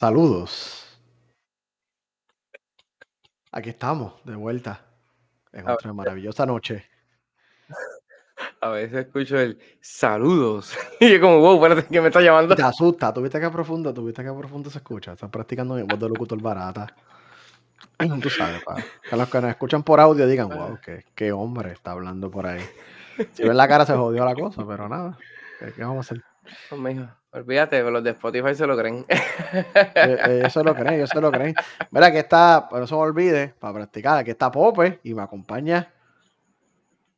Saludos. Aquí estamos, de vuelta, en A otra maravillosa noche. A veces escucho el saludos. Y yo como, wow, espérate, que me está llamando? te asusta, ¿tú viste qué profundo, tú viste qué profundo se escucha? Estás practicando mi voz de locutor barata. Tú sabes, pa, que los que nos escuchan por audio digan, wow, qué, qué hombre está hablando por ahí. Si ven la cara se jodió la cosa, pero nada, ¿qué, qué vamos a hacer? Mijo, olvídate, los de Spotify se lo creen. Eh, eh, ellos se lo creen, ellos se lo creen. Mira, aquí está, pero no se me olvide, para practicar, aquí está Pope y me acompaña.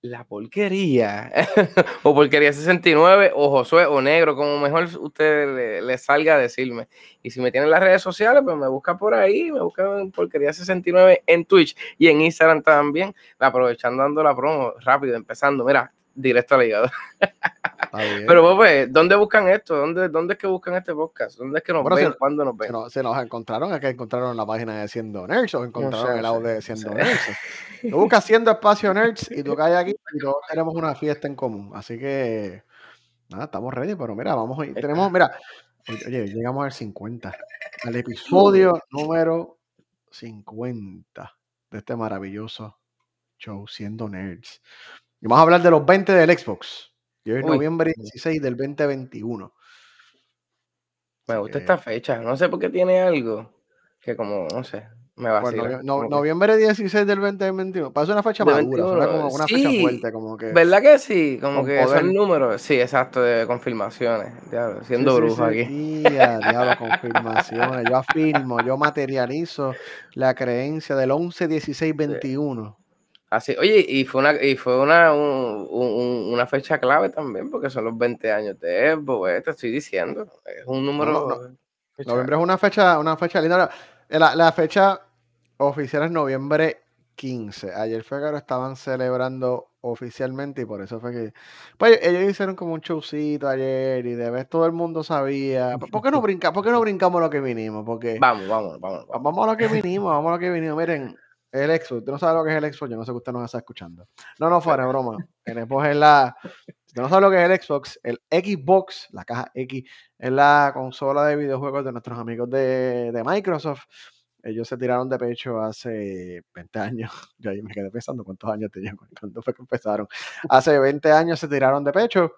La porquería. o porquería 69, o Josué, o negro, como mejor usted le, le salga a decirme. Y si me tienen las redes sociales, pues me busca por ahí, me busca en porquería 69 en Twitch y en Instagram también. Aprovechando dando la promo, rápido, empezando, mira, directo hígado. Está bien. Pero, pues, ¿dónde buscan esto? ¿Dónde, ¿Dónde es que buscan este podcast? ¿Dónde es que nos Bueno, ven? si- ¿Cuándo nos ven? Se nos, se nos encontraron, es que encontraron la página de Siendo Nerds o encontraron sé, el no audio de no Siendo sé. Nerds. Tú buscas Siendo Espacio Nerds y tú caes aquí y todos tenemos una fiesta en común. Así que, nada, estamos ready, pero mira, vamos a ir. Tenemos, mira, oye, oye, llegamos al 50, al episodio número 50 de este maravilloso show Siendo Nerds. Y vamos a hablar de los 20 del Xbox. Y hoy es noviembre 16 del 2021. Me gusta que- esta fecha. No sé por qué tiene algo que como, no sé, me Pues vacila. novie- no- noviembre 16 del 2021. Parece una fecha madura, suena 21, como una fecha sí, fuerte, como que. ¿Verdad que sí? Como que poder. son números. Sí, exacto, de confirmaciones. Diablo, siendo sí, brujo sí, aquí. y a diablo, confirmaciones. Yo afirmo, yo materializo la creencia del 11, 16, 21. Así, oye, y fue una, y fue una, un- un- una fecha clave también, porque son los 20 años de Xbox, eh, te estoy diciendo. Es un número. no, fecha- Noviembre es una fecha, una fecha linda. La, la fecha oficial es noviembre 15. Ayer fue que lo estaban celebrando oficialmente y por eso fue que. Pues ellos hicieron como un showcito ayer y de vez todo el mundo sabía. ¿Por qué no, brinca, ¿por qué no brincamos lo que vinimos? Porque. Vamos, vamos, vamos. vamos. Vamos a lo que vinimos, vamos a lo que vinimos. Miren, el Xbox, usted no sabe lo que es el Xbox, yo no sé que usted nos está escuchando. No, no, fuera broma. El Xbox es la. Si usted no sabe lo que es el Xbox, el Xbox, la caja X, es la consola de videojuegos de nuestros amigos de, de Microsoft. Ellos se tiraron de pecho hace 20 años. Yo ahí me quedé pensando cuántos años tenían, cuándo fue que empezaron. Hace 20 años se tiraron de pecho.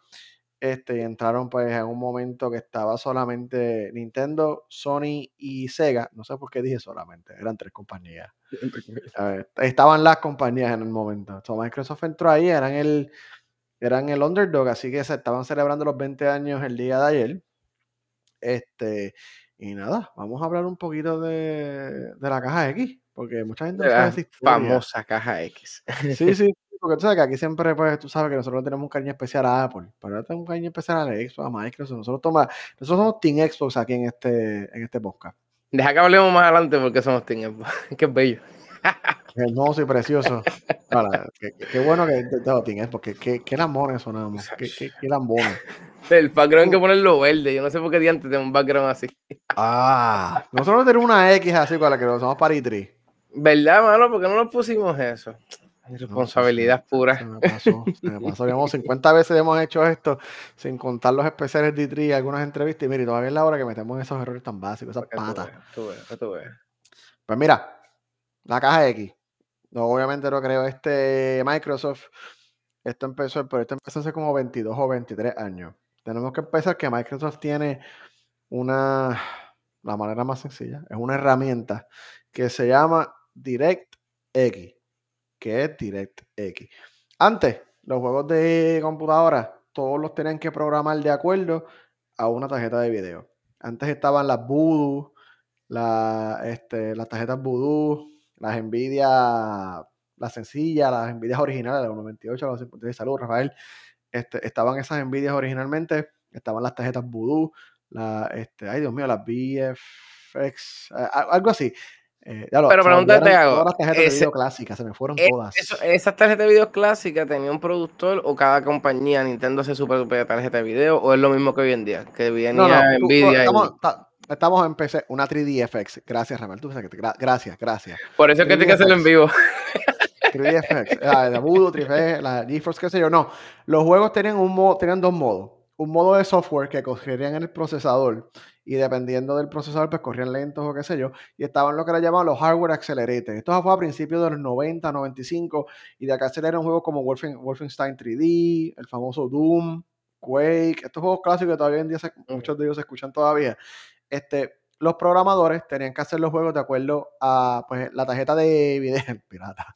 Este, y entraron pues en un momento que estaba solamente Nintendo, Sony y Sega. No sé por qué dije solamente, eran tres compañías. Ver, estaban las compañías en el momento. So, Microsoft entró ahí, eran el, eran el underdog, así que se estaban celebrando los 20 años el día de ayer. Este, y nada, vamos a hablar un poquito de, de la caja X, porque mucha gente no sabe la esa historia. famosa caja X. Sí, sí, porque tú sabes que aquí siempre, pues, tú sabes que nosotros tenemos un cariño especial a Apple, pero ahora tenemos un cariño especial a la Xbox, a Microsoft. Nosotros, toma, nosotros somos Team Xbox aquí en este, en este podcast. Deja que hablemos más adelante porque somos Team Xbox. Qué bello. Hermoso y precioso. Ahora, qué, bueno que tengo Team Xbox, porque qué, qué lambones sonamos, qué, qué, qué lambones. El background hay que ponerlo verde. Yo no sé por qué diantes tengo un background así. Ah, nosotros tenemos una X así con la que lo usamos para E3. ¿Verdad, mano? ¿Por qué no nos pusimos eso? No, Responsabilidad se- se- pura. Se me pasó, se me pasó. Llevamos 50 veces hemos hecho esto sin contar los especiales de E3 y algunas entrevistas. Y mire, todavía es la hora que metemos esos errores tan básicos, esas tú patas. tú tú. Pues mira, la caja X. No, obviamente lo creo este Microsoft. Esto empezó, pero esto empezó hace como 22 o 23 años. Tenemos que empezar que Microsoft tiene una, la manera más sencilla, es una herramienta que se llama DirectX, que es DirectX. Antes, los juegos de computadora, todos los tenían que programar de acuerdo a una tarjeta de video. Antes estaban las Voodoo, la, este, las tarjetas Voodoo, las Nvidia, las sencillas, las Nvidia originales, las 98, las 56, salud, Rafael. Este, estaban esas Nvidias originalmente, estaban las tarjetas Voodoo, la, este, ay Dios mío, las a- algo así. Eh, lo- Pero se me pregunta te olvidaron hago, Todas las tarjetas de ese- video clásicas, se me fueron Eh, todas. eso- ¿Esas tarjetas de video clásicas tenía un productor o cada compañía Nintendo hace su propia tarjeta de video o es lo mismo que hoy en día? Que venía No, no, Nvidia y- estamos, ta- estamos en PC, una 3DFX. Gracias, Ramel. Tú que te- gra- gracias, gracias. Por eso es que tienes que hacerlo en vivo. 3DFX, la de Voodoo, 3D, la GeForce, qué sé yo. No, los juegos tenían, un modo, tenían dos modos. un modo de software que corrían en el procesador y dependiendo del procesador, pues corrían lentos o qué sé yo, y estaban lo que le llamaban los hardware accelerators. Esto fue a principios de los 90, 95, y de acá salieron juegos como Wolfenstein 3D, el famoso Doom, Quake, estos juegos clásicos que todavía en día muchos de ellos se escuchan todavía. Este, los programadores tenían que hacer los juegos de acuerdo a pues, la tarjeta de video pirata.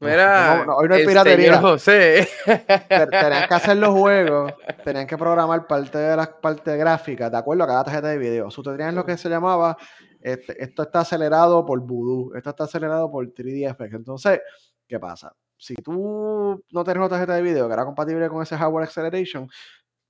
Mira, hoy no hay piratería. José. Tenían que hacer los juegos, tenían que programar parte de las partes gráficas de acuerdo a cada tarjeta de video. Tú tenías lo que se llamaba, este, esto está acelerado por Voodoo, esto está acelerado por 3DFX. Entonces, ¿qué pasa? Si tú no tienes una tarjeta de video que era compatible con ese hardware acceleration,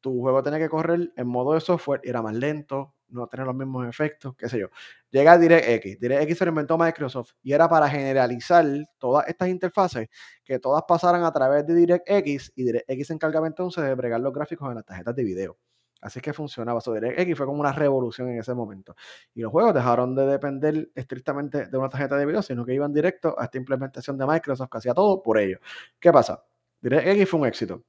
tu juego tenía que correr en modo de software y era más lento, no tener los mismos efectos, qué sé yo. Llega DirectX. DirectX se lo inventó Microsoft y era para generalizar todas estas interfaces, que todas pasaran a través de DirectX y DirectX se encargaba entonces de bregar los gráficos en las tarjetas de video. Así que funcionaba. So, DirectX fue como una revolución en ese momento. Y los juegos dejaron de depender estrictamente de una tarjeta de video, sino que iban directo a esta implementación de Microsoft que hacía todo por ello. ¿Qué pasa? DirectX fue un éxito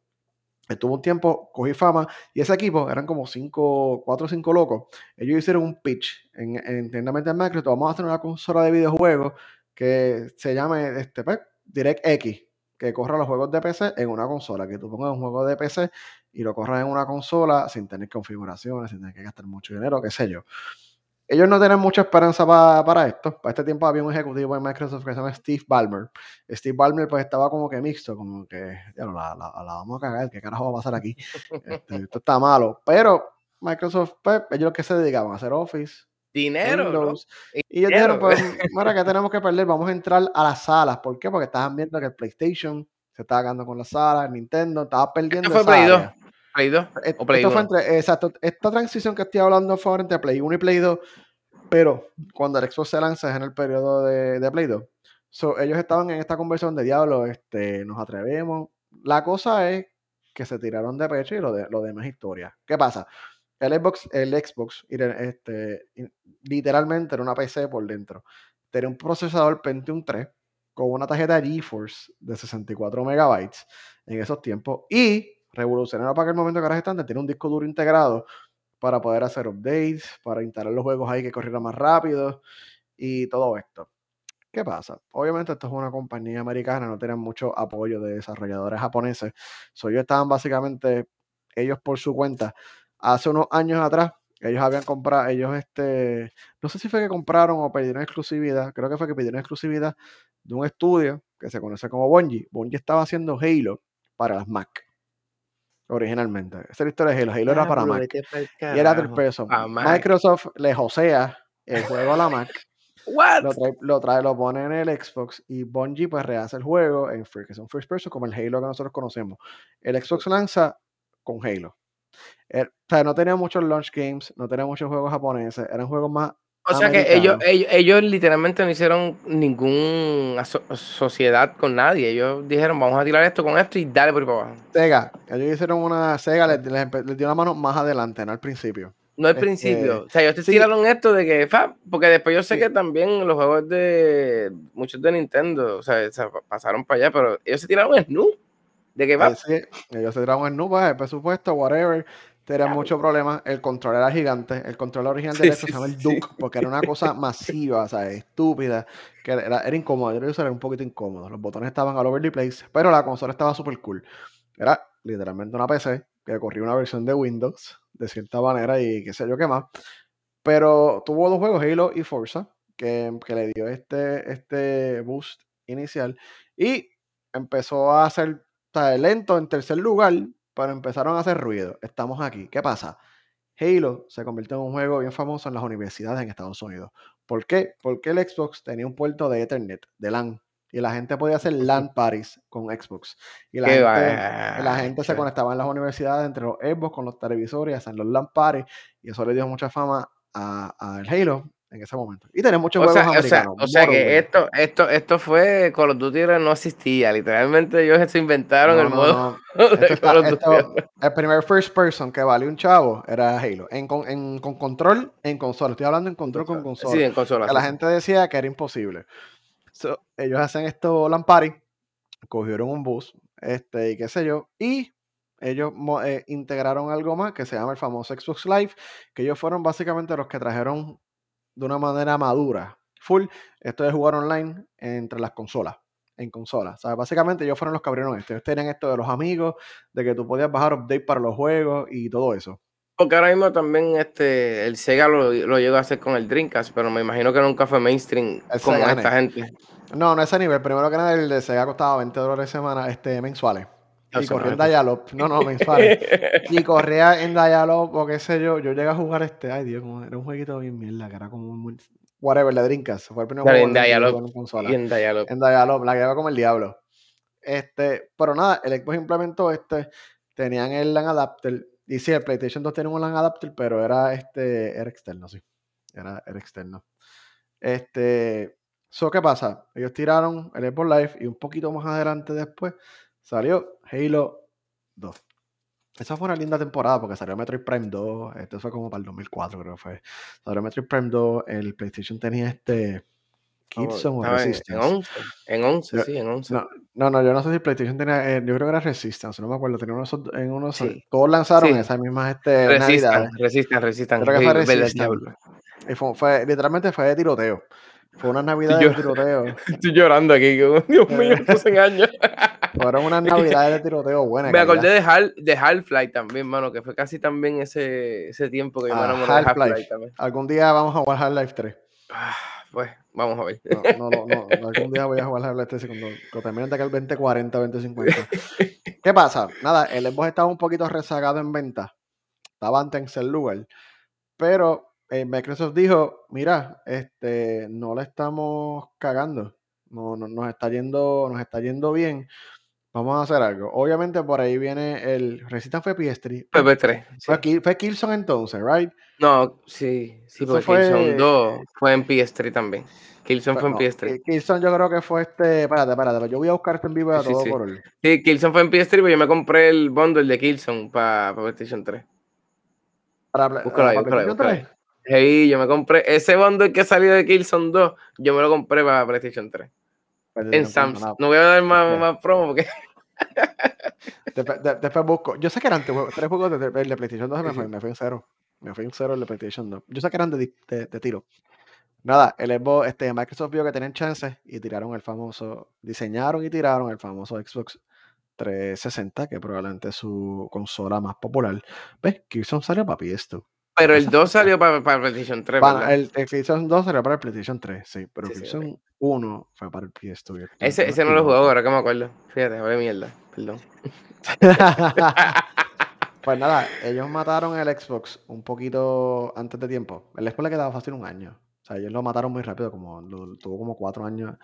Estuvo un tiempo, cogí fama y ese equipo eran como cinco, cuatro o cinco locos. Ellos hicieron un pitch en, en, en Microsoft. Vamos a hacer una consola de videojuegos que se llame este, pues, DirectX, que corra los juegos de PC en una consola. Que tú pongas un juego de PC y lo corras en una consola sin tener configuraciones, sin tener que gastar mucho dinero, qué sé yo ellos no tienen mucha esperanza para esto. Para este tiempo había un ejecutivo en Microsoft que se llama Steve Ballmer. Steve Ballmer pues estaba como que mixto, como que ya la, la, vamos a cagar, ¿qué carajo va a pasar aquí? Este, esto está malo. Pero Microsoft, pues, ellos que se dedicaban a hacer Office. Dinero. Y ellos dijeron, pues, mira, que tenemos que perder? Vamos a entrar a las salas. ¿Por qué? Porque estaban viendo que el PlayStation se estaba ganando con las salas, el Nintendo estaba perdiendo. Esto fue Play 2. Play 2 o Play esto Fue entre, exacto, esta transición que estoy hablando fue entre Play 1 y Play 2 pero cuando el Xbox se lanza es en el periodo de, de Play 2. ellos estaban en esta conversión de diablo, este, nos atrevemos. La cosa es que se tiraron de pecho y lo, de, lo demás historia. ¿Qué pasa? El Xbox, el Xbox este, literalmente era una PC por dentro. Tenía un procesador Pentium 3 con una tarjeta GeForce de 64 megabytes en esos tiempos y revolucionario para aquel momento que ahora están, tiene un disco duro integrado para poder hacer updates, para instalar los juegos ahí que corrieran más rápido y todo esto. ¿Qué pasa? Obviamente esto es una compañía americana, no tienen mucho apoyo de desarrolladores japoneses. So, ellos estaban básicamente, ellos por su cuenta, hace unos años atrás, ellos habían comprado, ellos este, no sé si fue que compraron o pidieron exclusividad, creo que fue que pidieron exclusividad de un estudio que se conoce como Bungie. Bungie estaba haciendo Halo para las Mac originalmente. Esa es la historia de Halo. Halo era para Mac. Y era del peso. Microsoft le josea el juego a la Mac. What? Lo trae, lo pone en el Xbox y Bungie pues rehace el juego en free, que es un first person como el Halo que nosotros conocemos. El Xbox lanza con Halo. Er, o sea, no tenía muchos launch games, no tenía muchos juegos japoneses, eran juegos más o sea que ellos, ellos, literalmente no hicieron ninguna sociedad con nadie. Ellos dijeron, vamos a tirar esto con esto y dale por ahí para abajo. Sega, ellos hicieron una Sega, les, dio la mano más adelante, no al principio. No al principio. Este, o sea, ellos te tiraron esto de que, porque después yo sé que también los juegos de muchos de Nintendo, o sea, pasaron para allá, pero ellos se tiraron en nu. De que va. ellos se tiraron en nu, pues, el presupuesto, whatever tenía mucho problema. El control era gigante. El control original de Xbox se llama el Duke, porque era una cosa masiva, o sea, estúpida, que era, era incómodo. Yo creo que era un poquito incómodo. Los botones estaban all over the place, pero la consola estaba súper cool. Era literalmente una PC que corría una versión de Windows, de cierta manera, y qué sé yo qué más. Pero tuvo dos juegos, Halo y Forza, que, que le dio este, este boost inicial. Y empezó a hacer lento en tercer lugar, pero empezaron a hacer ruido. Estamos aquí. ¿Qué pasa? Halo se convirtió en un juego bien famoso en las universidades en Estados Unidos. ¿Por qué? Porque el Xbox tenía un puerto de Ethernet, de LAN, y la gente podía hacer LAN parties con Xbox. Y la gente, la gente se conectaba en las universidades entre los Xbox con los televisores, hacían los LAN parties, y eso le dio mucha fama al Halo en ese momento. Y tenemos muchos juegos americanos. O sea, que esto, esto, esto fue Call of Duty no existía. Literalmente ellos se inventaron el modo el primer first person que vale un chavo era Halo. En, en, con control en consola. Estoy hablando en control con consola. Sí, en consola. Que la gente decía que era imposible. ellos hacen esto Lampari, cogieron un bus, este, y qué sé yo, y ellos eh, integraron algo más que se llama el famoso Xbox Live, que ellos fueron básicamente los que trajeron de una manera madura, full, esto de jugar online entre las consolas, en consolas. O sea, básicamente ellos fueron los que abrieron esto. Ellos tenían esto de los amigos, de que tú podías bajar update para los juegos y todo eso. Porque ahora mismo también este, el Sega lo, lo llegó a hacer con el Dreamcast, pero me imagino que nunca fue mainstream como esta gente. No, no ese nivel. Primero que nada, el de Sega costaba 20 dólares semana, este, mensuales. Y corría en Dialog. No, no, mensuales. y corría en Dialog, o qué sé yo. Yo llegué a jugar este. Ay, Dios, era un jueguito bien mierda, que era como un. Whatever, de Dreamcast. Fue el primer juego en Dialog. En, en Dialog. En Dialog, la que iba como el diablo. Este, pero nada, el Xbox implementó este. Tenían el LAN adapter y sí, el PlayStation 2 tenía un LAN adapter, pero era este, era externo, sí. Era, era externo. Este, so, ¿qué pasa? Ellos tiraron el Xbox Live y un poquito más adelante después salió Halo 2. Esa fue una linda temporada porque salió Metroid Prime 2. Esto fue como para el 2004, creo que fue. Salió Metroid Prime 2. El PlayStation tenía este Killzone o Resistance. En 11, en 11 sí, en 11. No, no, yo no sé si PlayStation tenía, eh, yo creo que era Resistance, no me acuerdo, tenía unos, en unos, sí. todos lanzaron esas mismas este, Resistance, Resistance, Resistance. Creo que fue Resistance. Y fue, fue, literalmente fue de tiroteo. Fue una Navidad de tiroteo. Estoy llorando aquí, Dios mío, en años. Fueron unas navidades de tiroteo buenas. Me acordé de, Half, de Half-Life también, mano, que fue casi también ese, ese tiempo que yo me enamoré de Half-Life también. Algún día vamos a jugar Half-Life 3. Ah, pues, vamos a ver. No, no, no, no, algún día voy a jugar Half-Life 3 cuando, cuando terminen de acá el 2040, 2050. ¿Qué pasa? Nada, el Xbox estaba un poquito rezagado en venta. Estaba antes en el lugar. Pero eh, Microsoft dijo, mira, este, no le estamos cagando. No, no, nos está yendo, nos está yendo bien. Vamos a hacer algo. Obviamente por ahí viene el. Resistance fue PS3. PP3. Fue, fue Killzone entonces, ¿right? No, sí, sí, porque fue... Killzone 2 fue en PS3 también. Killzone fue en PS3. Killzone yo creo que fue este. Espérate, espérate. Yo voy a buscar esto en vivo a todo por hoy. Sí, Killzone fue en PS3, pero yo me compré el bundle de Killzone para PlayStation 3. Para, PlayStation 3. Sí, yo me compré ese bundle que salió de Killzone 2, yo me lo compré para PlayStation 3. Pues, en Samsung. No voy a dar más, más promo porque. después, busco. Yo sé que eran tres juegos de, de, PlayStation 2 me fue, me fue en cero. Me fue en cero el de PlayStation 2. Yo sé que eran de, de tiro. Nada, el Xbox, este, Microsoft vio que tenían chances y tiraron el famoso, diseñaron y tiraron el famoso Xbox 360, que probablemente es su consola más popular. ¿Ves? Killzone salió para esto. Pero el 2 salió para, para PlayStation 3. Para, el, el PlayStation 2 salió para el PlayStation 3, sí. Pero el PlayStation 1 fue para el PS2. Ese, ese no lo jugó ahora que me acuerdo. Fíjate, de mierda. Perdón. pues nada, ellos mataron el Xbox un poquito antes de tiempo. El Xbox le quedaba fácil un año. O sea, ellos lo mataron muy rápido, como tuvo como cuatro años.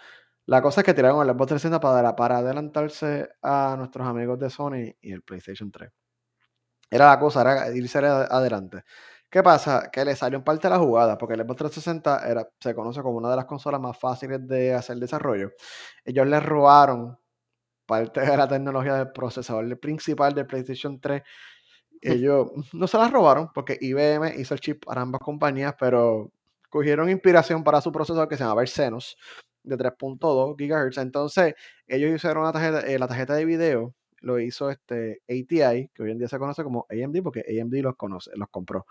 La cosa es que tiraron el Xbox 360 para, para adelantarse a nuestros amigos de Sony y el PlayStation 3. Era la cosa, era irse adelante. ¿Qué pasa? Que le salió en parte la jugada, porque el Xbox 360 era, se conoce como una de las consolas más fáciles de hacer desarrollo. Ellos le robaron parte de la tecnología del procesador principal del PlayStation 3. Ellos no se la robaron porque IBM hizo el chip para ambas compañías, pero cogieron inspiración para su procesador que se llama el Xenos de 3.2 GHz. Entonces, ellos hicieron tarjeta, eh, la tarjeta de video lo hizo este ATI, que hoy en día se conoce como AMD, porque AMD los conoce, los compró.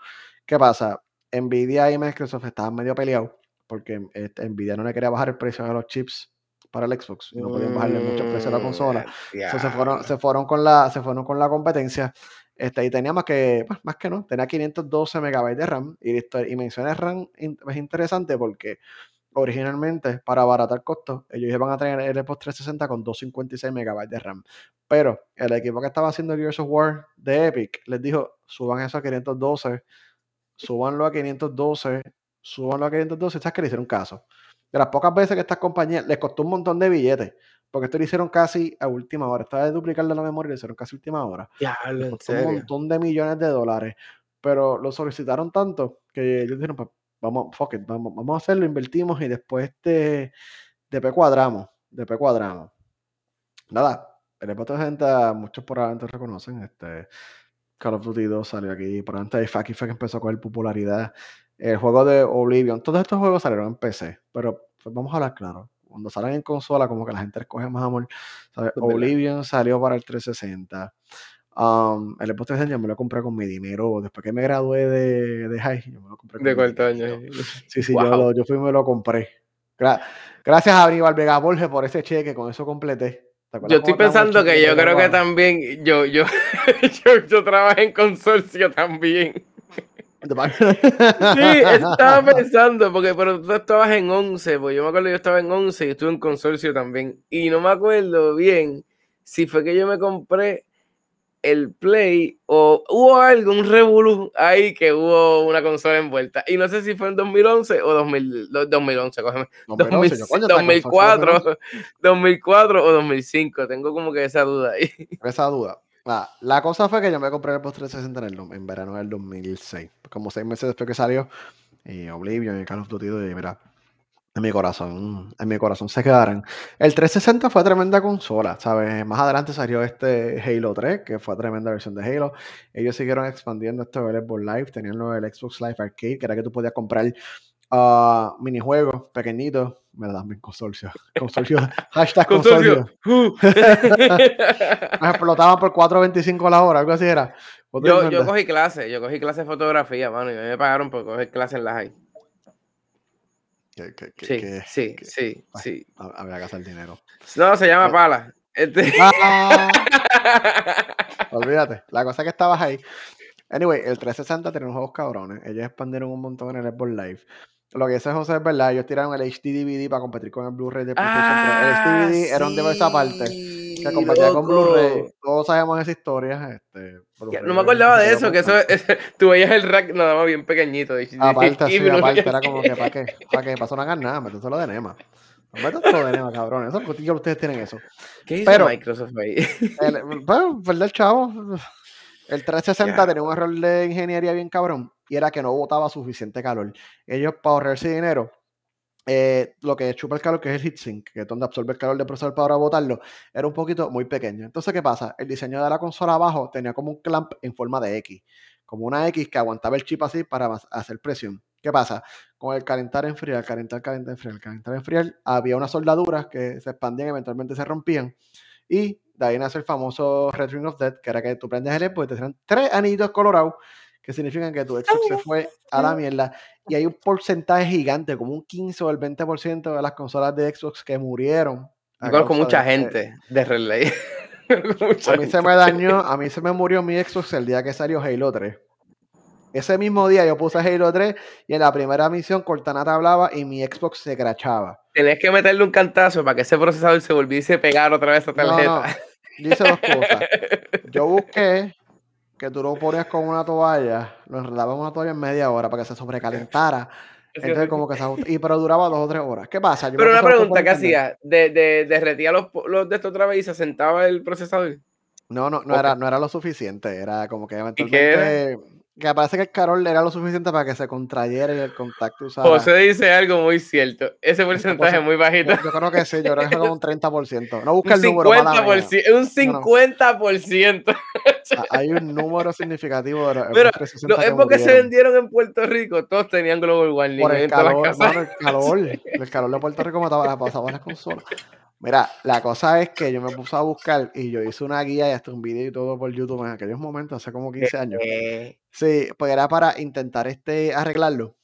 ¿Qué pasa? Nvidia y Microsoft estaban medio peleados porque este, Nvidia no le quería bajar el precio de los chips para el Xbox y no podían bajarle mucho el precio a la consola. Entonces se fueron, se fueron con la, se fueron con la competencia. Este, y tenía más que, pues, más que no, tenía 512 megabytes de RAM. Y, y mencioné RAM es interesante porque originalmente, para abaratar costos, ellos iban a tener el Xbox 360 con 256 MB de RAM. Pero el equipo que estaba haciendo Gears of War de Epic les dijo, suban eso a 512, subanlo a 512, subanlo a 512, ¿sabes que le hicieron caso? De las pocas veces que estas compañías les costó un montón de billetes, porque esto lo hicieron casi a última hora. Estaba de duplicarle la memoria y lo hicieron casi a última hora. Ya, les costó un montón de millones de dólares. Pero lo solicitaron tanto que ellos dijeron, pues vamos, fuck it, vamos, vamos a hacerlo, invertimos y después de, de cuadramos, de P cuadramos. Nada, el Xbox 360, muchos probablemente reconocen, este, Call of Duty 2 salió aquí, probablemente Fucky Fuck empezó a coger popularidad. El juego de Oblivion, todos estos juegos salieron en PC, pero pues, vamos a hablar claro. Cuando salen en consola, como que la gente escoge más amor. Oblivion salió para el 360. Um, el Xbox 360 yo me lo compré con mi dinero. Después que me gradué de, de high, yo me lo compré con De mi cuarto año. Sí, sí, Wow. yo, lo- yo fui y me lo compré. Gra- gracias a Aníbal Vega Borges por ese cheque, con eso completé. ¿Te acuerdas Yo estoy pensando que yo creo que también, yo, yo, yo, yo trabajé en consorcio también. Sí, estaba pensando, porque pero tú estabas en 11, pues yo me acuerdo que yo estaba en 11 y estuve en consorcio también. Y no me acuerdo bien si fue que yo me compré el Play o hubo algo, un revolú ahí que hubo una consola envuelta. Y no sé si fue en 2011 o 2000, do- 2011, cógeme, 2011, yo, coño, 2000, esta consola 2004, 2011. 2004 o 2005. Tengo como que esa duda ahí. Esa duda. Ah, la cosa fue que yo me compré el Xbox 360 en, el en verano del 2006. Como seis meses después que salió. Y Oblivion y Call of Duty. Y mira, en mi corazón, en mi corazón se quedaron. El 360 fue tremenda consola, ¿sabes? Más adelante salió este Halo 3, que fue tremenda versión de Halo. Ellos siguieron expandiendo esto del Xbox Live. Tenían lo del Xbox Live Arcade, que era que tú podías comprar ah, minijuegos pequeñitos. Me dan bien consorcio. Consorcio. Hashtag consorcio. Consorcio. Uh. Nos explotaban por 4.25 la hora, algo así era. Yo, yo cogí clase, yo cogí clase de fotografía, mano, y me pagaron por coger clase en la high. Que- que- que- Sí, que- sí, sí, Ay. sí. que hacer dinero. No, se llama Eh. pala. Este... Ah, olvídate. La cosa es que estabas ahí. Anyway, el 360 tenía unos juegos cabrones. Ellos expandieron un montón en el Xbox Live. Lo que dice José es verdad. Ellos tiraron el HD DVD para competir con el Blu-ray de PlayStation 3. El HD DVD era un device aparte que competía con Blu-ray. Ah. Todos sabemos esa historia. Este, No me acordaba de eso, que eso, ese- tú veías el rack nada más bien pequeñito. de- de- Aparte, y sí, Blu-ray aparte, era como que para qué, para qué, para eso no hagan nada, métenselo de Nema. Métenselo de Nema, cabrón. Eso porque ustedes tienen eso. ¿Qué hizo Pero- Microsoft ahí? El, bueno, ¿verdad, chavo? El 360 Ya. tenía un error de ingeniería bien cabrón y era que no botaba suficiente calor. Ellos, para ahorrarse dinero, eh, lo que chupa el calor, que es el heatsink, que es donde absorbe el calor del procesador para botarlo, era un poquito muy pequeño. Entonces, ¿qué pasa? El diseño de la consola abajo tenía como un clamp en forma de X, como una X que aguantaba el chip así para hacer presión. ¿Qué pasa? Con el calentar, enfriar, calentar, calentar, enfriar, calentar, enfriar, había unas soldaduras que se expandían, eventualmente se rompían. Y de ahí nace el famoso Red Ring of Death, que era que tú prendes el Xbox y te tiran tres anillitos colorados, que significan que tu Xbox se fue a la mierda. Y hay un porcentaje gigante, como un 15 o el 20% de las consolas de Xbox que murieron. a Yo conozco mucha de gente de relay. Mucha A mí se me dañó, a mí se me murió mi Xbox el día que salió Halo 3. Ese mismo día yo puse Halo 3 y en la primera misión Cortana te hablaba y mi Xbox se crachaba. Tenés que meterle un cantazo para que ese procesador se volviese a pegar otra vez a esa No, tarjeta. no, yo hice dos cosas. Yo busqué que tú lo ponías con una toalla, lo enredabas en una toalla en media hora para que se sobrecalentara. Entonces, como que se ajusta- Y pero duraba dos o tres horas. ¿Qué pasa? Yo Pero una pregunta, ¿qué internet. hacía? ¿De, de, derretía los, los de esto otra vez y se sentaba el procesador? No, no, no, era, no era lo suficiente. Era como que eventualmente. Que parece que el calor era lo suficiente para que se contrayera y el contacto usara. José dice algo muy cierto. Ese porcentaje es muy bajito. Yo, yo creo que sí, yo creo que es como un 30%. No busca el número, mala mía. 50%. Un No, no. 50%. Hay un número significativo de los Pero Xbox 360 Los que Xbox que se vendieron en Puerto Rico, todos tenían Global Warning Por el las calor, el calor, el calor de Puerto Rico mataba, pasaba las consolas. Mira, la cosa es que yo me puse a buscar y yo hice una guía y hasta un video y todo por YouTube en aquellos momentos, hace como 15 años. Sí, pues era para intentar este arreglarlo.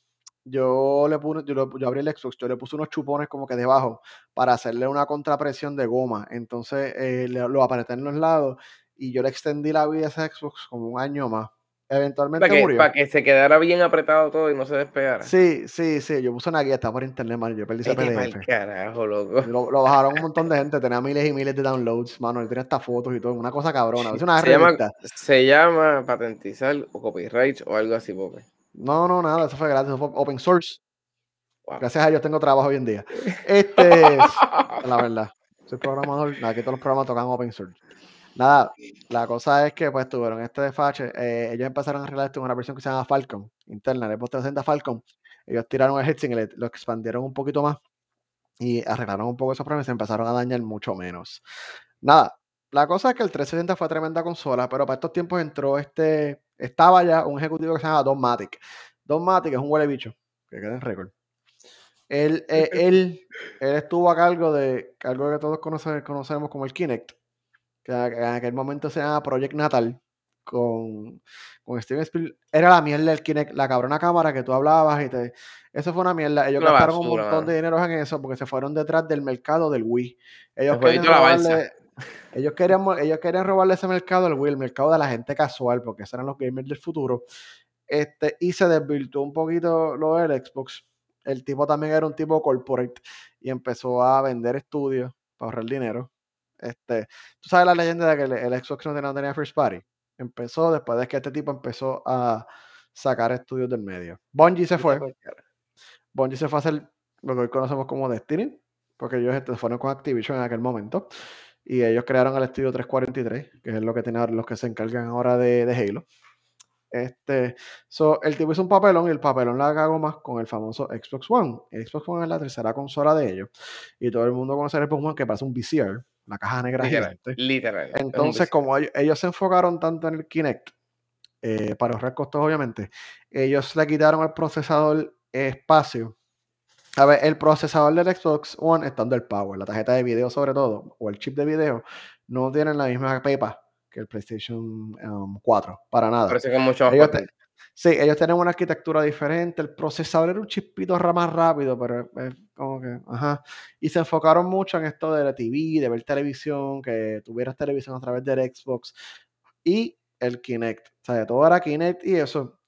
Yo le puse, yo, abrí el Xbox, yo le puse unos chupones como que debajo para hacerle una contrapresión de goma. Entonces eh, lo apreté en los lados y yo le extendí la vida a ese Xbox como un año más. Eventualmente para, que, murió. para que se quedara bien apretado todo y no se despegara. Sí, sí, sí. Yo puse una guía, está por internet, man. Yo perdí ese PDF. carajo, loco. Lo, lo bajaron un montón de gente, tenía miles y miles de downloads, mano. Yo tenía hasta fotos y todo, una cosa cabrona. Es una Se llama, se llama patentizar o copyright o algo así, Pope. No, no, nada, eso fue gratis, eso fue open source. Wow. Gracias a Dios tengo trabajo hoy en día. Este, la verdad. Soy programador, aquí todos los programas tocan open source. Nada, la cosa es que pues tuvieron este desfache. eh, ellos empezaron a arreglar esto en una versión que se llama Falcon, interna, el Xbox 360 Falcon. Ellos tiraron el le- lo expandieron un poquito más y arreglaron un poco esos problemas y se empezaron a dañar mucho menos. Nada, la cosa es que el 360 fue tremenda consola, pero para estos tiempos entró este, estaba ya un ejecutivo que se llama Don Matic. Don Matic es un huele bicho, que queda en récord. Él, eh, él, él estuvo a cargo de algo que todos conoce- conocemos como el Kinect, que en aquel momento se llama Project Natal, con, con Steven Spielberg era la mierda del Kinect, la cabrona cámara que tú hablabas y te... Eso fue una mierda. Ellos Una gastaron un montón de dinero en eso porque se fueron detrás del mercado del Wii. Ellos El querían robarle... Ellos querían, ellos querían robarle ese mercado al Wii, el mercado de la gente casual, porque esos eran los gamers del futuro. Este, y se desvirtuó un poquito lo del Xbox. El tipo también era un tipo corporate y empezó a vender estudios para ahorrar dinero. Este, ¿Tú sabes la leyenda de que el, el Xbox no tenía, no tenía first party? Empezó después de que este tipo empezó a sacar estudios del medio. Bungie se fue. Bungie se fue a hacer lo que hoy conocemos como Destiny, porque ellos este, fueron con Activision en aquel momento. Y ellos crearon el estudio 343, que es lo que tienen ahora- los que se encargan ahora de, de Halo. Este, so, el tipo hizo un papelón y el papelón la cagó más con el famoso Xbox One. El Xbox One es la tercera consola de ellos. Y todo el mundo conoce el Xbox One que parece un VCR, la caja negra Literal, gigante. Entonces, como ellos, ellos se enfocaron tanto en el Kinect, eh, para ahorrar costos, obviamente, ellos le quitaron al procesador espacio. A ver, el procesador del Xbox One estando el power, la tarjeta de video sobre todo, o el chip de video, no tienen la misma pepa que el PlayStation um, 4, para nada. Parece que es mucho más Ellos te-. Sí, ellos tienen una arquitectura diferente, el procesador era un chispito más rápido, pero es como que, ajá. Y se enfocaron mucho en esto de la TV, de ver televisión, que tuvieras televisión a través del Xbox y el Kinect. O sea, todo era Kinect y eso.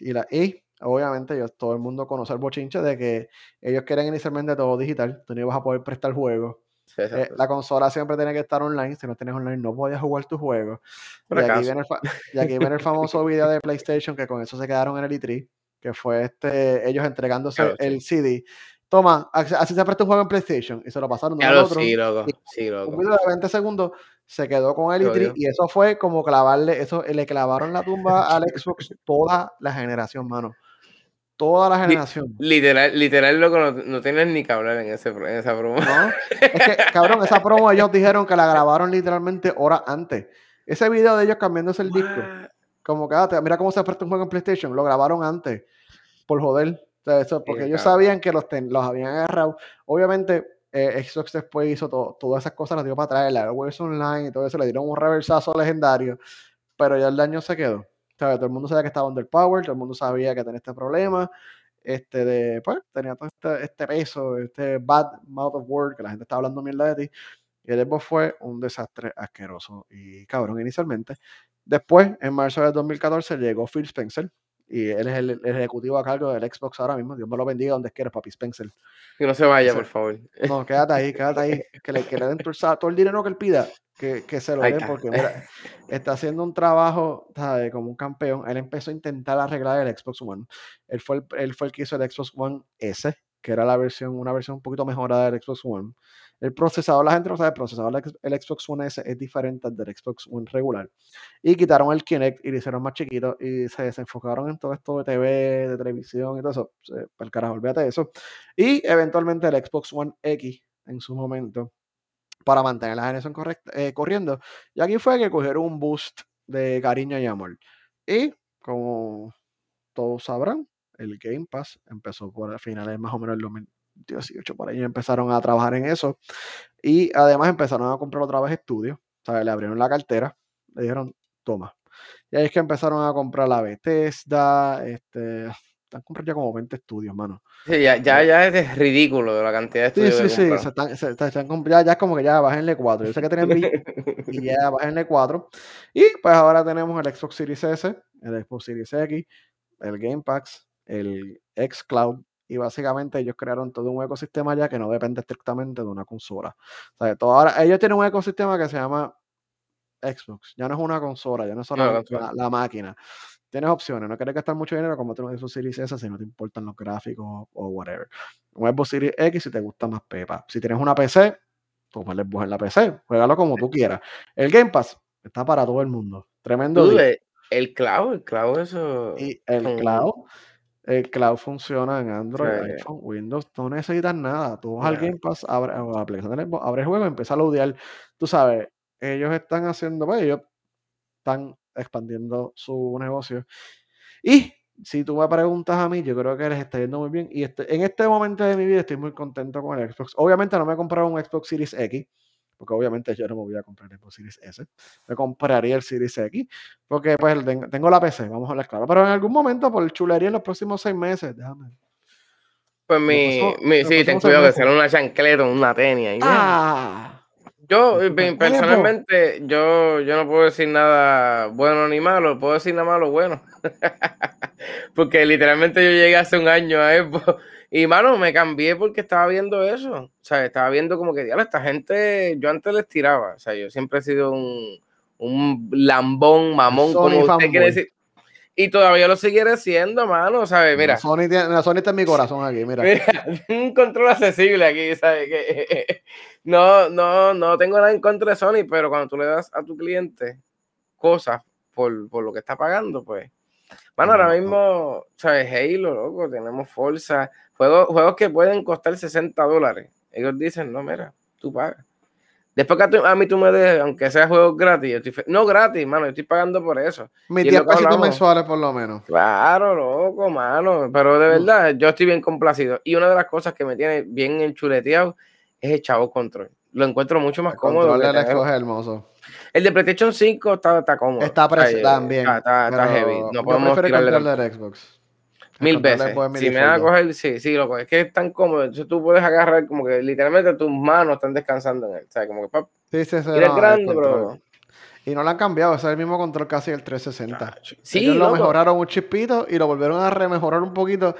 Y, la, y obviamente yo, todo el mundo conoce el bochinche de que ellos quieren inicialmente todo digital, tú no ibas a poder prestar juegos. Sí, Eh, la consola siempre tiene que estar online, si no tienes online no podías jugar tus juegos. Y aquí, viene el fa- y aquí viene el famoso video de PlayStation que con eso se quedaron en el E3, que fue este, ellos entregándose Claro, sí. el CD. Toma, así se presta un juego en PlayStation y se lo pasaron de al lo otro. sí, loco. Sí, un loco. video de 20 segundos se quedó con el Qué E3 odio. y eso fue como clavarle, eso le clavaron la tumba al Xbox toda la generación, mano. Toda la generación. Literal, literal, loco, no, no tienen ni que hablar en, ese, en esa broma. ¿No? Es que, cabrón, esa promo ellos dijeron que la grabaron literalmente horas antes. Ese video de ellos cambiándose el disco, como que ah, mira cómo se presta un juego en PlayStation, lo grabaron antes, por joder. O sea, eso, porque ellos cabrón. sabían que los, ten- los habían agarrado. Obviamente, eh, Xbox después hizo to- todas esas cosas, las dio para atrás, la Airways Online y todo eso, le dieron un reversazo legendario, pero ya el daño se quedó. Sea, todo el mundo sabía que estaba underpowered, todo el mundo sabía que tenía este problema, este de, pues, tenía todo este, este peso, este bad mouth of word, que la gente estaba hablando mierda de ti, y el Xbox fue un desastre asqueroso y cabrón inicialmente. Después, en marzo del 2014, llegó Phil Spencer, y él es el, el ejecutivo a cargo del Xbox ahora mismo. Dios me lo bendiga donde quiera, papi Spencer. Que no se vaya, por favor. No, quédate ahí, quédate ahí. Que le, que le den todo el, sa- todo el dinero que él pida, que, que se lo Ahí den, porque mira, está haciendo un trabajo ¿sabes? como un campeón. Él empezó a intentar arreglar el Xbox One. Él fue el, él fue el que hizo el Xbox One S, que era la versión, una versión un poquito mejorada del Xbox One. El procesador, la gente no sabe, el procesador del Xbox One S es diferente al del Xbox One regular. Y quitaron el Kinect y lo hicieron más chiquito y se desenfocaron en todo esto de TV, de televisión y todo eso. El carajo, olvídate de eso. Y eventualmente el Xbox One X en su momento para mantener la generación correcta, eh, corriendo. Y aquí fue que cogieron un boost de cariño y amor. Y como todos sabrán, el Game Pass empezó por a finales más o menos del 2018, por ahí empezaron a trabajar en eso. Y además empezaron a comprar otra vez estudios. O sea, le abrieron la cartera, le dijeron, toma. Y ahí es que empezaron a comprar la Bethesda, este, están comprando ya como 20 estudios, mano. Sí, ya, ya, ya es ridículo la cantidad de Sí, estudios sí, que sí, compraron. se están, se- se están comp- ya, ya es como que ya bájenle 4. Yo sé que tienen Beat y ya bájenle 4. Y pues ahora tenemos el Xbox Series S, el Xbox Series X, el Game Pass, el xCloud. Y básicamente ellos crearon todo un ecosistema ya que no depende estrictamente de una consola. O sea, todo ahora, ellos tienen un ecosistema que se llama Xbox. Ya no es una consola, ya no es No, consola. la, la máquina. Tienes opciones, no quieres gastar mucho dinero como un Xbox Series S si no te importan los gráficos o whatever. Un Xbox Series X si te gusta más Pepa. Si tienes una PC, pues el Xbox en la PC. Juégalo como tú quieras. El Game Pass está para todo el mundo. Tremendo Tú, eh, el cloud, el cloud, eso. Y el cloud, el cloud funciona en Android, Sí. iPhone, Windows, no necesitas nada. Tú vas al Nada. Game Pass, abre, o a la aplicación del Xbox, abre el juego empieza a loadear. Tú sabes, ellos están haciendo, pues ellos están expandiendo su negocio. Y si tú me preguntas a mí, yo creo que les está yendo muy bien. Y este, en este momento de mi vida estoy muy contento con el Xbox. Obviamente no me he comprado un Xbox Series X, porque obviamente yo no me voy a comprar el Series S, me compraría el Series X, porque pues tengo la PC, vamos a hablar claro, pero en algún momento por chulería en los próximos seis meses, déjame. Pues mi, mi sí, ten cuidado que sea una chancleta, una tenia. Ah, yo, personalmente, yo, yo no puedo decir nada bueno ni malo, puedo decir nada malo bueno. porque literalmente yo llegué hace un año a Xbox y, mano, me cambié porque estaba viendo eso. O sea, estaba viendo como que, diablo, esta gente, yo antes les tiraba. O sea, yo siempre he sido un, un lambón, mamón, como usted quiere decir. Y todavía lo seguiré siendo, mano, ¿sabes? Mira. La Sony, tiene, Sony está en mi corazón aquí, mira. Mira, un control accesible aquí, ¿sabes? Que, no, no, no tengo nada en contra de Sony, pero cuando tú le das a tu cliente cosas por, por lo que está pagando, pues. Bueno, ahora mismo, ¿sabes? Halo, loco, tenemos Forza, juegos, juegos que pueden costar 60 dólares. Ellos dicen, no, mira, tú pagas. Después que a, mí tú me des, aunque sea juegos gratis, no gratis, mano, yo estoy pagando por eso. Mis 10 pesitos mensuales por lo menos. Claro, loco, mano. Pero de verdad, yo estoy bien complacido. Y una de las cosas que me tiene bien enchuleteado es el chavo control. Lo encuentro mucho más cómodo. El de es hermoso. El de PlayStation 5 está, está cómodo. Está preso también. Está, está, heavy. No podemos tirarle. El de Xbox. Mil veces. Si me van a coger, sí, sí, loco. Es que es tan cómodo. Entonces tú puedes agarrar como que literalmente tus manos están descansando en él. O sea, como que pap, sí, sí, sí, no, grande, bro. Y no lo han cambiado, es el mismo control casi el 360. Sí, Ellos lo mejoraron un chipito y lo volvieron a remejorar un poquito,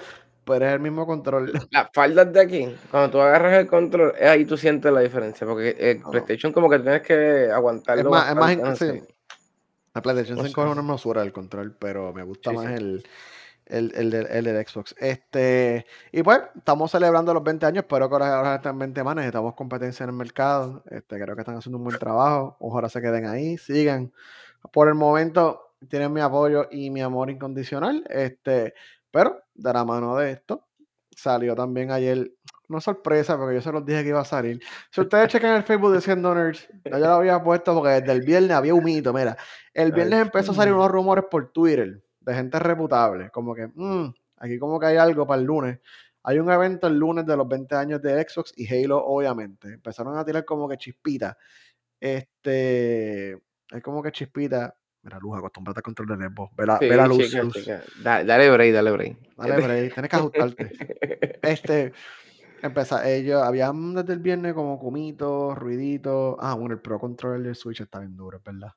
pero es el mismo control. Las faldas de aquí, cuando tú agarras el control, es ahí tú sientes la diferencia, porque el PlayStation como que tienes que aguantarlo. Es más, es más sí. La PlayStation 5 es una hermosura del control, pero me gusta más el el, el, el, del Xbox. Este, y pues, estamos celebrando los 20 años, espero que ahora, estén 20 más, necesitamos competencia en el mercado. Este, creo que están haciendo un buen trabajo. Ojalá se queden ahí, sigan. Por el momento, tienen mi apoyo y mi amor incondicional. Este, pero de la mano de esto, salió también ayer una sorpresa, porque yo se los dije que iba a salir. Si ustedes chequen el Facebook de 100 Nerds, yo ya lo había puesto porque desde el viernes había un mito. Mira, el viernes empezó a salir unos rumores por Twitter de gente reputable, como que, mmm, aquí como que hay algo para el lunes. Hay un evento el lunes de los 20 años de Xbox y Halo, obviamente. Empezaron a tirar como que chispita. Este, es como que chispita. Mira, Luz, acostúmbrate a control de Nebo. Ve la, la luz. Dale, break, dale break. Dale break, tienes que ajustarte. este, empezar, ellos, habían desde el viernes como cumitos, ruiditos. Ah, bueno, el Pro Controller del Switch está bien duro, ¿verdad?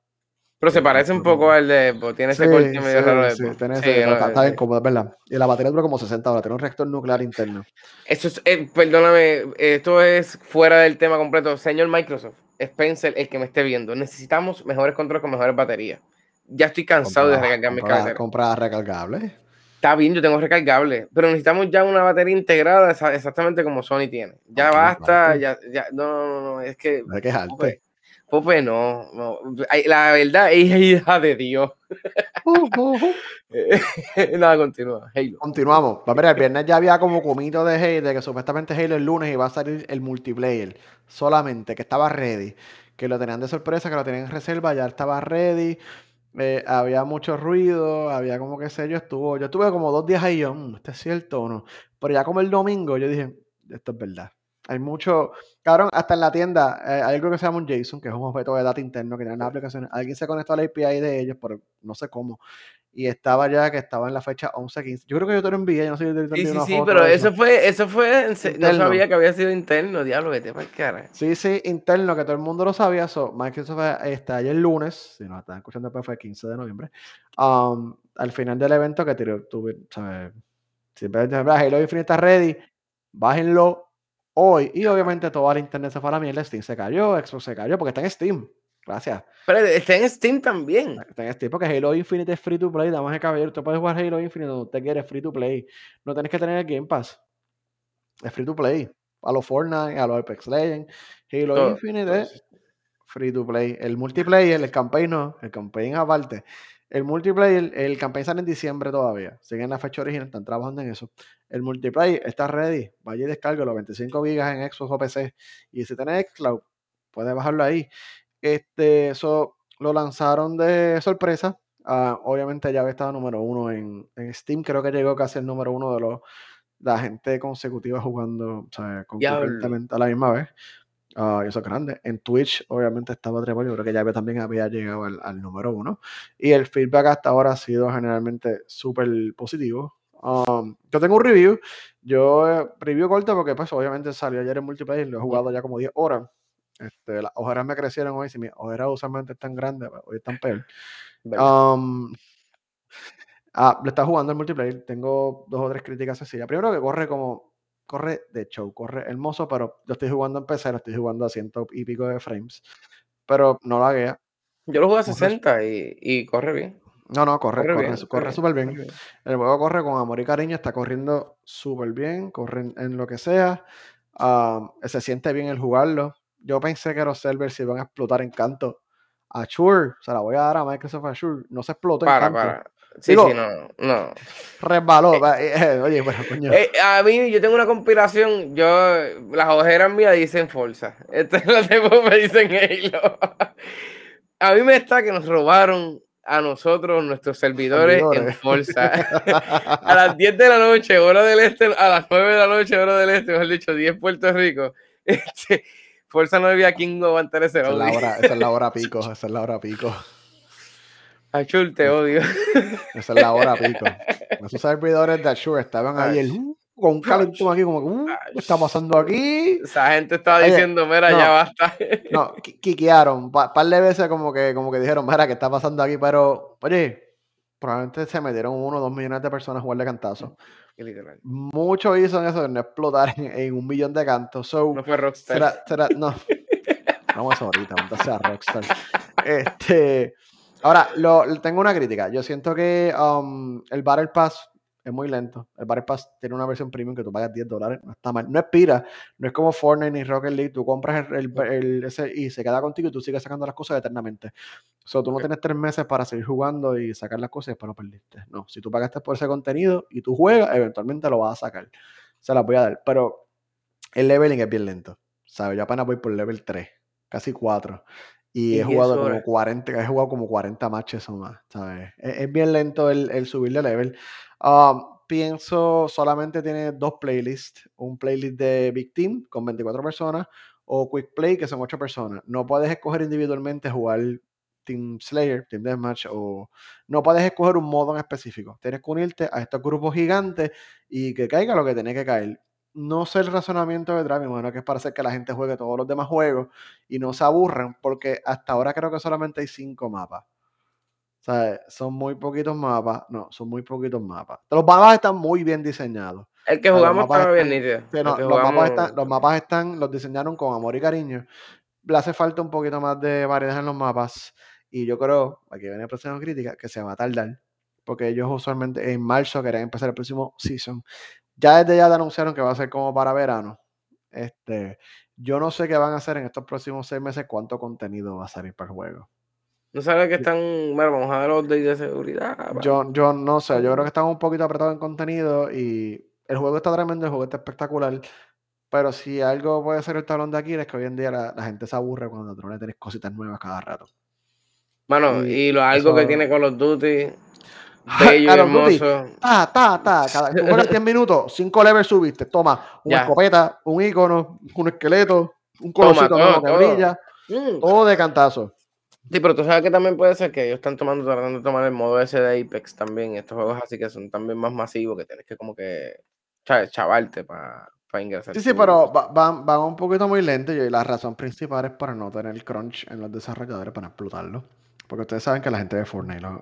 Pero se parece un poco al de pues, Tiene ese corte medio raro de sí, tiene ese, está, bien cómodo, ¿verdad? Y la batería dura como 60 horas, tiene un reactor nuclear interno. Eso es, eh, perdóname, esto es fuera del tema completo. Señor Microsoft, Spencer, el que me esté viendo, necesitamos mejores controles con mejores baterías. Ya estoy cansado de recargar mis carteras. Comprar recargables. Está bien, yo tengo recargable, pero necesitamos ya una batería integrada exactamente como Sony tiene. Ya basta, ya, ya, no, no, no, es que... No hay que Pope no, no, La verdad es hija de Dios. Nada, continúa. Halo. Continuamos. A ver, el viernes ya había como comito de Halo, de que supuestamente Halo el lunes iba a salir el multiplayer solamente, que estaba ready. Que lo tenían de sorpresa, que lo tenían en reserva, ya estaba ready. Eh, había mucho ruido, había como que sé yo, estuvo. Yo estuve como dos días ahí, yo, ¿esto es cierto o no? Pero ya como el domingo, yo dije, esto es verdad. Hay mucho, cabrón, hasta en la tienda eh, hay algo que se llama un JSON, que es un objeto de data interno que tiene una aplicación. Alguien se conectó a la API de ellos, pero no sé cómo. Y estaba ya que estaba en la fecha 11-15. Yo creo que yo te lo envié, yo no sé si te envié sí, sí, sí, pero eso. fue, eso fue, no sabía que había sido interno, diablo, vete para cara. Sí, sí, interno, que todo el mundo lo sabía. So, Microsoft está ayer lunes, si nos están escuchando después fue el 15 de noviembre. Um, al final del evento que tiró, tuve, ¿sabes? Siempre Halo Infinite está ready, bájenlo, hoy. Y obviamente toda la internet se fue a la mierda. Steam se cayó, Xbox se cayó, porque está en Steam. Gracias. Pero está en Steam también. Está en Steam porque Halo Infinite es free to play. Damas de caballero, tú puedes jugar Halo Infinite donde usted quiere, free to play. No tienes que tener el Game Pass. Es free to play. A los Fortnite, a los Apex Legends. Halo Infinite es free to play. El multiplayer, el campaign no. El campaign aparte. El multiplayer, el campaign sale en diciembre todavía. Siguen la fecha original, están trabajando en eso. El multiplayer está ready. Vaya y descarga los 25 gigas en Xbox o PC. Y si tienes Xcloud, puedes bajarlo ahí. Este, eso lo lanzaron de sorpresa. Ah, obviamente ya había estado número uno en, Steam. Creo que llegó casi el número uno de los la gente consecutiva jugando, o sea, concurrentemente a la misma vez. Ah, eso es grande. En Twitch, obviamente, estaba trepado. Yo creo que ya también había llegado al, al número uno. Y el feedback hasta ahora ha sido generalmente súper positivo. Um, yo tengo un review. Yo eh, review corto porque, pues, obviamente salió ayer en multiplayer. Lo he jugado ya como 10 horas. Este, las ojeras me crecieron hoy. Si mis ojeras usualmente están grandes, pues, hoy están peor. Um, ah, le está jugando en multiplayer. Tengo dos o tres críticas sencillas. Primero que corre como. Corre de show, corre hermoso, pero yo estoy jugando en PC, lo estoy jugando a ciento y pico de frames. Pero no la guía. Yo lo jugué a Corre- 60 y, y corre bien. No, no, corre, Corre bien, bien, súper bien. bien. El juego corre con amor y cariño, está corriendo súper bien, corre en, en lo que sea. se siente bien el jugarlo. Yo pensé que los servers se iban a explotar en canto. Azure, se la voy a dar a Microsoft Azure. No se explotó en Para, canto. para. Sí, Digo- sí, no, no. Resbaló. va, eh, eh, oye, pero coño. Eh, a mí, yo tengo una compilación, yo, las ojeras mías dicen Forza. Este los demás me dicen Halo. A mí me está que nos robaron a nosotros nuestros servidores, en Servidores. Forza. a las 10 de la noche, hora del este, a las 9 de la noche, hora del este, mejor dicho, 10 Puerto Rico. Este, Forza no había quien no aguantar ese esa es la hora pico, esa es la hora pico. Achul, te odio. Esa es la hora pico. Esos servidores de Azure estaban ahí el, uh, con un calentón aquí, como que, uh, ¿qué está pasando aquí? Esa gente estaba Oye, diciendo, mira, no. ya basta. No, qui- quiquearon. Un par de veces como que, como que dijeron, mira, ¿qué está pasando aquí? Pero, oye, probablemente se metieron uno o dos millones de personas a jugarle cantazo. Literal. Mucho hizo en eso de no explotar en, en un millón de cantos. So, No fue Rockstar. será, será, no. Vamos ahorita, vamos a Rockstar. Este, ahora, lo, tengo una crítica. Yo siento que um, el Battle Pass es muy lento. El Battle Pass tiene una versión premium que tú pagas 10 dólares. No está mal. No expira. No es como Fortnite ni Rocket League. Tú compras el, el- el- ese y se queda contigo y tú sigues sacando las cosas eternamente. So, tú no tienes tres meses para seguir jugando y sacar las cosas y después lo perdiste. No, si tú pagaste por ese contenido y tú juegas, eventualmente lo vas a sacar. Se las voy a dar. Pero el leveling es bien lento. ¿Sabes? Yo apenas voy por level 3, casi 4. Y, Y he jugado como es. 40, he jugado como 40 matches o más, ¿sabes? Es, es bien lento el, el subir de level. Um, pienso solamente tiene dos playlists, un playlist de Big Team con 24 personas o Quick Play que son 8 personas. No puedes escoger individualmente jugar Team Slayer, Team Deathmatch o no puedes escoger un modo en específico. Tienes que unirte a estos grupos gigantes y que caiga lo que tiene que caer. No sé el razonamiento detrás, me imagino que es para hacer que la gente juegue todos los demás juegos y no se aburran, porque hasta ahora creo que solamente hay cinco mapas. O sea, son muy poquitos mapas. No, son muy poquitos mapas. Los mapas están muy bien diseñados. El que jugamos estaba bien nítido. Sí, no, los, mapas están, los mapas están, los diseñaron con amor y cariño. Le hace falta un poquito más de variedad en los mapas. Y yo creo, aquí viene la próxima crítica, que se va a tardar. Porque ellos usualmente en marzo querían empezar el próximo season. Ya desde ya te anunciaron que va a ser como para verano. Este, yo no sé qué van a hacer en estos próximos seis meses, cuánto contenido va a salir para el juego. No sabes que están. Bueno, vamos a ver los de seguridad. Yo, yo no sé, yo creo que están un poquito apretados en contenido y el juego está tremendo, el juego está espectacular. Pero si algo puede ser el talón de Aquiles, que hoy en día la, la gente se aburre cuando tú no le tienes cositas nuevas cada rato. Mano, y y, lo algo que tiene Call of Duty. Bello hermoso. Ta, ta, ta. Cada, tú juegas 10 minutos, 5 levels subiste. Toma, una Ya. escopeta, un icono, un esqueleto, un colorcito nuevo que todo. brilla. Mm. Todo de cantazo. Sí, pero tú sabes que también puede ser que ellos están tomando, tratando de tomar el modo ese de Apex también. Estos juegos así que son también más masivos, que tienes que como que ¿sabes? chavarte para ingresar. Sí, sí, pero va- van, van un poquito muy lento y la razón principal es para no tener crunch en los desarrolladores para explotarlo. Porque ustedes saben que la gente de Fortnite, los,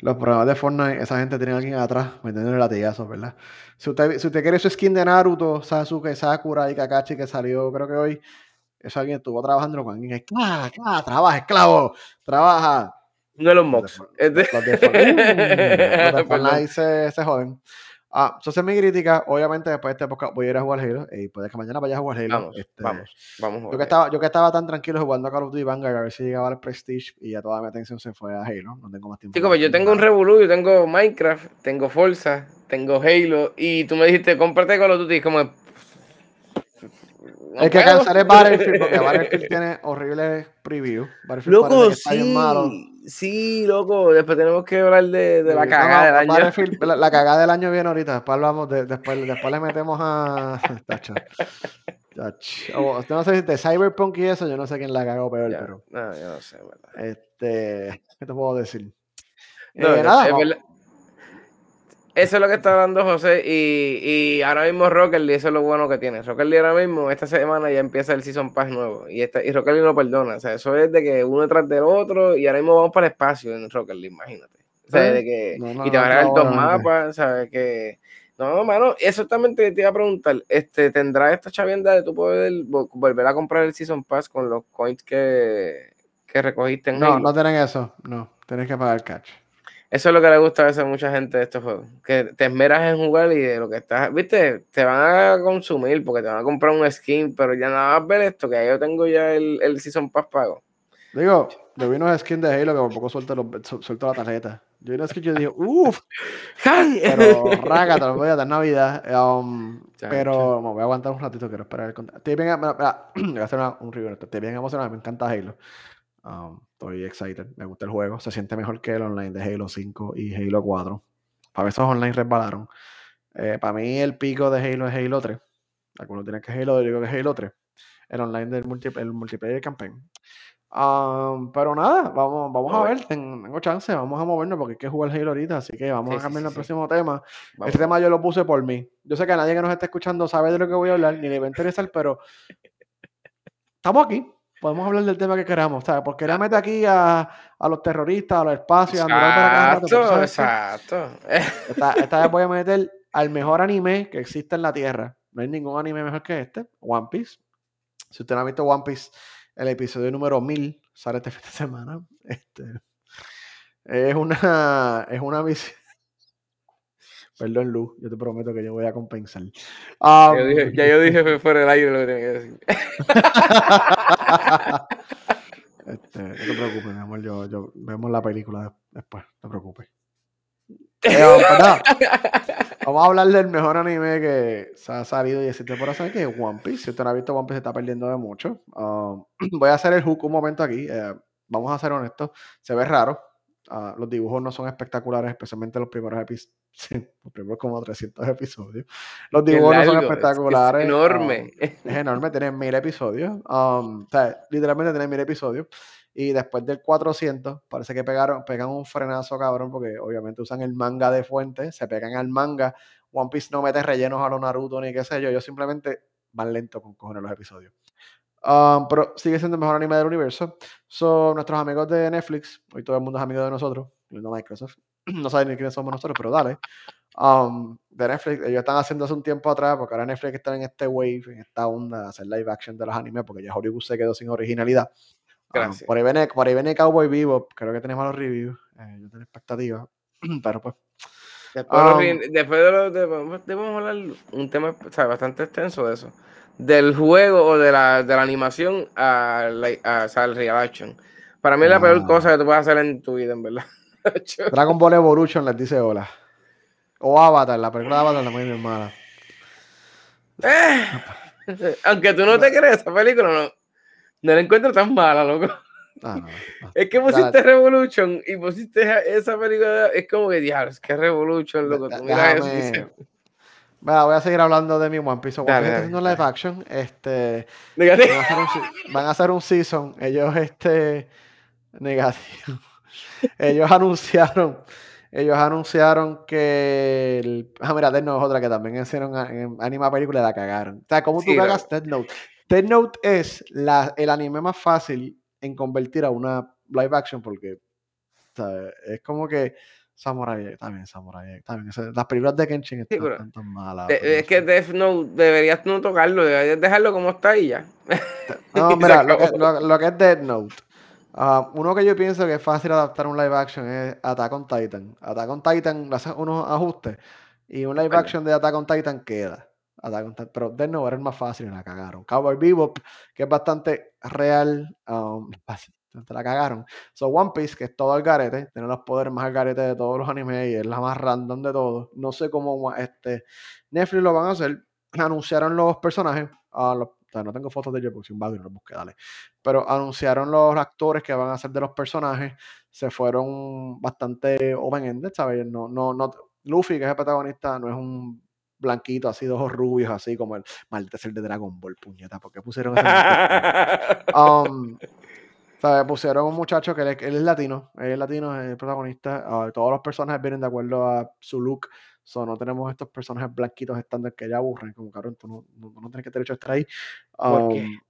los programas de Fortnite, esa gente tiene a alguien atrás metiéndole latigazos, ¿verdad? Si usted, si usted quiere su skin de Naruto, Sasuke, Sakura y Kakashi que salió creo que hoy, eso alguien estuvo trabajando con alguien. ¡Ah, ah, trabaja, esclavo! Trabaja. No los de- los de los de. Fortnite se, se joden. Ah, entonces mi crítica, obviamente después de esta época voy a ir a jugar Halo y puede que mañana vaya a jugar Halo. Vamos, Este, vamos, vamos. Yo que, estaba, yo que estaba tan tranquilo jugando a Call of Duty Vanguard a ver si llegaba al Prestige y ya toda mi atención se fue a Halo. No tengo más tiempo. Chico, pues yo tengo un. Revolu, yo tengo Minecraft, tengo Forza, tengo Halo, y tú me dijiste, cómprate Call of Duty, y como... no El que cancelé Battlefield porque Battlefield tiene horribles previews. Battlefield Loco, está bien malo. Sí, loco, después tenemos que hablar de, de la no, cagada no, del año. La, la cagada del año viene ahorita. Después hablamos de, después, después le metemos a. Tacho. Ach, o- no sé si de Cyberpunk y eso, yo no sé quién la cagó peor, Ya, pero no, yo no sé, ¿verdad? este, ¿qué te puedo decir? No, Eh, nada, es vamos- verdad. Eso es lo que está hablando José y, y ahora mismo Rocket League, eso es lo bueno que tiene. Rocket League ahora mismo, esta semana ya empieza el Season Pass nuevo y, esta, y Rocket League no perdona. O sea, eso es de que uno tras del otro y ahora mismo vamos para el espacio en Rocket League, imagínate. O sea, de que, No, no, y te van a dar dos mapas, ¿sabes? Que, no, mano, eso también te, iba a preguntar, este, ¿tendrá esta chavienda de tu poder vo- volver a comprar el Season Pass con los coins que, que recogiste en No, Halo? no tienen eso, no, tienes que pagar cash. Eso es lo que le gusta a veces a mucha gente de estos juegos. Que te esmeras en jugar y de lo que estás, viste, te van a consumir porque te van a comprar un skin, pero ya nada más ver esto, que yo tengo ya el, el Season Pass pago. Digo, yo vi unos skins de Halo que por poco suelto, los, su- suelto la tarjeta. Yo vi unos skins y yo dije, uff, pero rágata, no voy a dar Navidad. um, Chacho. pero me voy a aguantar un ratito, quiero esperar el contacto. Estoy bien, voy a hacer una- un review. Estoy bien emocionado, me encanta Halo. Um, estoy excited, me gusta el juego. Se siente mejor que el online de Halo 5 y Halo 4. Para esos online resbalaron. Eh, para mí el pico de Halo es Halo 3. Algunos tienen que Halo, yo digo que es Halo 3. El online del multi- el multiplayer campaign. Um, pero nada, vamos, vamos a ver, ten- tengo chance, vamos a movernos porque hay que jugar Halo ahorita, así que vamos Sí, a cambiar sí, el sí. próximo tema. Vamos. Este tema yo lo puse por mí. Yo sé que nadie que nos está escuchando sabe de lo que voy a hablar, ni le va a interesar, pero estamos aquí. Podemos hablar del tema que queramos, ¿sabes? Porque quería meter aquí a, a los terroristas, a los espacios, a Andorra para rato, Exacto, exacto. Esta, esta vez voy a meter al mejor anime que existe en la Tierra. No hay ningún anime mejor que este, One Piece. Si usted no ha visto One Piece, el episodio número 1000 sale este fin de semana. Este, es una, es una misión. Perdón, Luz, yo te prometo que yo voy a compensar. Ya Um, yo dije, ya yo dije fuera del aire lo que tenía que decir. este, no te preocupes, mi amor, yo, yo vemos la película después, no te preocupes. Eh, pues Vamos a hablar del mejor anime que se ha salido y existe por hacer, que es One Piece. Si usted no ha visto One Piece, se está perdiendo de mucho. Um, voy a hacer el hook un momento aquí. eh, vamos a ser honestos. Se ve raro. ah, los dibujos no son espectaculares, especialmente los primeros episodios. Primeros como 300 episodios. Los dibujos no son largo, es que es espectaculares. enorme. um, es enorme, tiene mil episodios. um, o sea, literalmente tiene mil episodios. Y después del 400, parece que pegaron, pegan un frenazo cabrón, porque obviamente usan el manga de fuente, se pegan al manga. One Piece no mete rellenos a los Naruto ni qué sé yo, ellos simplemente van lento con cojones los episodios. Um, pero sigue siendo el mejor anime del universo. Son nuestros amigos de Netflix, hoy todo el mundo es amigo de nosotros, incluyendo Microsoft. No saben ni quiénes somos nosotros, pero dale. Um, de Netflix, ellos están haciendo hace un tiempo atrás, porque ahora Netflix está en este wave, en esta onda de hacer live action de los animes, porque ya Hollywood se quedó sin originalidad. Um, Gracias. por, ahí viene, por ahí viene Cowboy Vivo, creo que tiene malos reviews, eh, yo tengo expectativas, pero pues Después, de los Um, ri- después de lo de, vamos- debemos hablar un tema o sea, bastante extenso de eso. Del juego o de la, de la animación a la- a- o sea, al real action. Para mí es la peor Ah. cosa que tú puedes hacer en tu vida, en verdad. Dragon Ball Evolution les dice hola. O Avatar, la película de Avatar también es mala. Aunque tú no te creas, esa película no, no la encuentro tan mala, loco. Ah, no, no. Es que pusiste Revolution y pusiste esa- película, es como que diablos, que Revolution, loco. Tú miras eso dices, voy a seguir hablando de mi One Piece. One haciendo live action. Este, van, a un, van a hacer un season. Ellos, este, negativo. Ellos anunciaron, ellos anunciaron que, el, ah, mira, Death Note es otra que también hicieron en anima película y la cagaron. O sea, ¿cómo tú Sí, cagas Death Note? Death Note es la, el anime más fácil en convertir a una live action porque, sea, es como que Samurai, X, también Samurai, X, también, las películas de Kenshin están, están tan malas. De- es que sí. Death Note deberías no tocarlo, deberías dejarlo como está y ya. No, mira, lo que, lo- lo que es Dead Note. Ah, uno que yo pienso que es fácil adaptar un live action es Attack on Titan. Attack on Titan le haces unos ajustes y un live action de Attack on Titan queda. Attack on Titan- pero Dead Note era el más fácil y la cagaron. Cowboy Bebop, que es bastante real, um, fácil, te la cagaron. So One Piece, que es todo al garete, tiene los poderes más al garete de todos los animes y es la más random de todos. No sé cómo este, Netflix lo van a hacer. Anunciaron los personajes. ah, los- sea, no tengo fotos de ellos porque sin y no los busqué, dale. Pero anunciaron los actores que van a ser de los personajes. Se fueron bastante open-ended, ¿sabes? No, no, no, Luffy, que es el protagonista, no es un blanquitos, así, de ojos rubios, así como el maldito ser de Dragon Ball, puñeta, ¿por qué pusieron ese um, ¿sabes? Pusieron un muchacho que él, es latino, él es latino, es el protagonista. Uh, todos los personajes vienen de acuerdo a su look. So, no tenemos estos personajes blanquitos estándar que ya aburren, como cabrón, tú no, no, no tienes que derecho a estar ahí. ¿Por qué? Um,